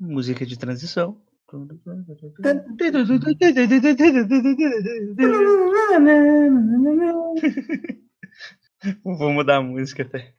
Música de transição. [laughs] Vou mudar a música até.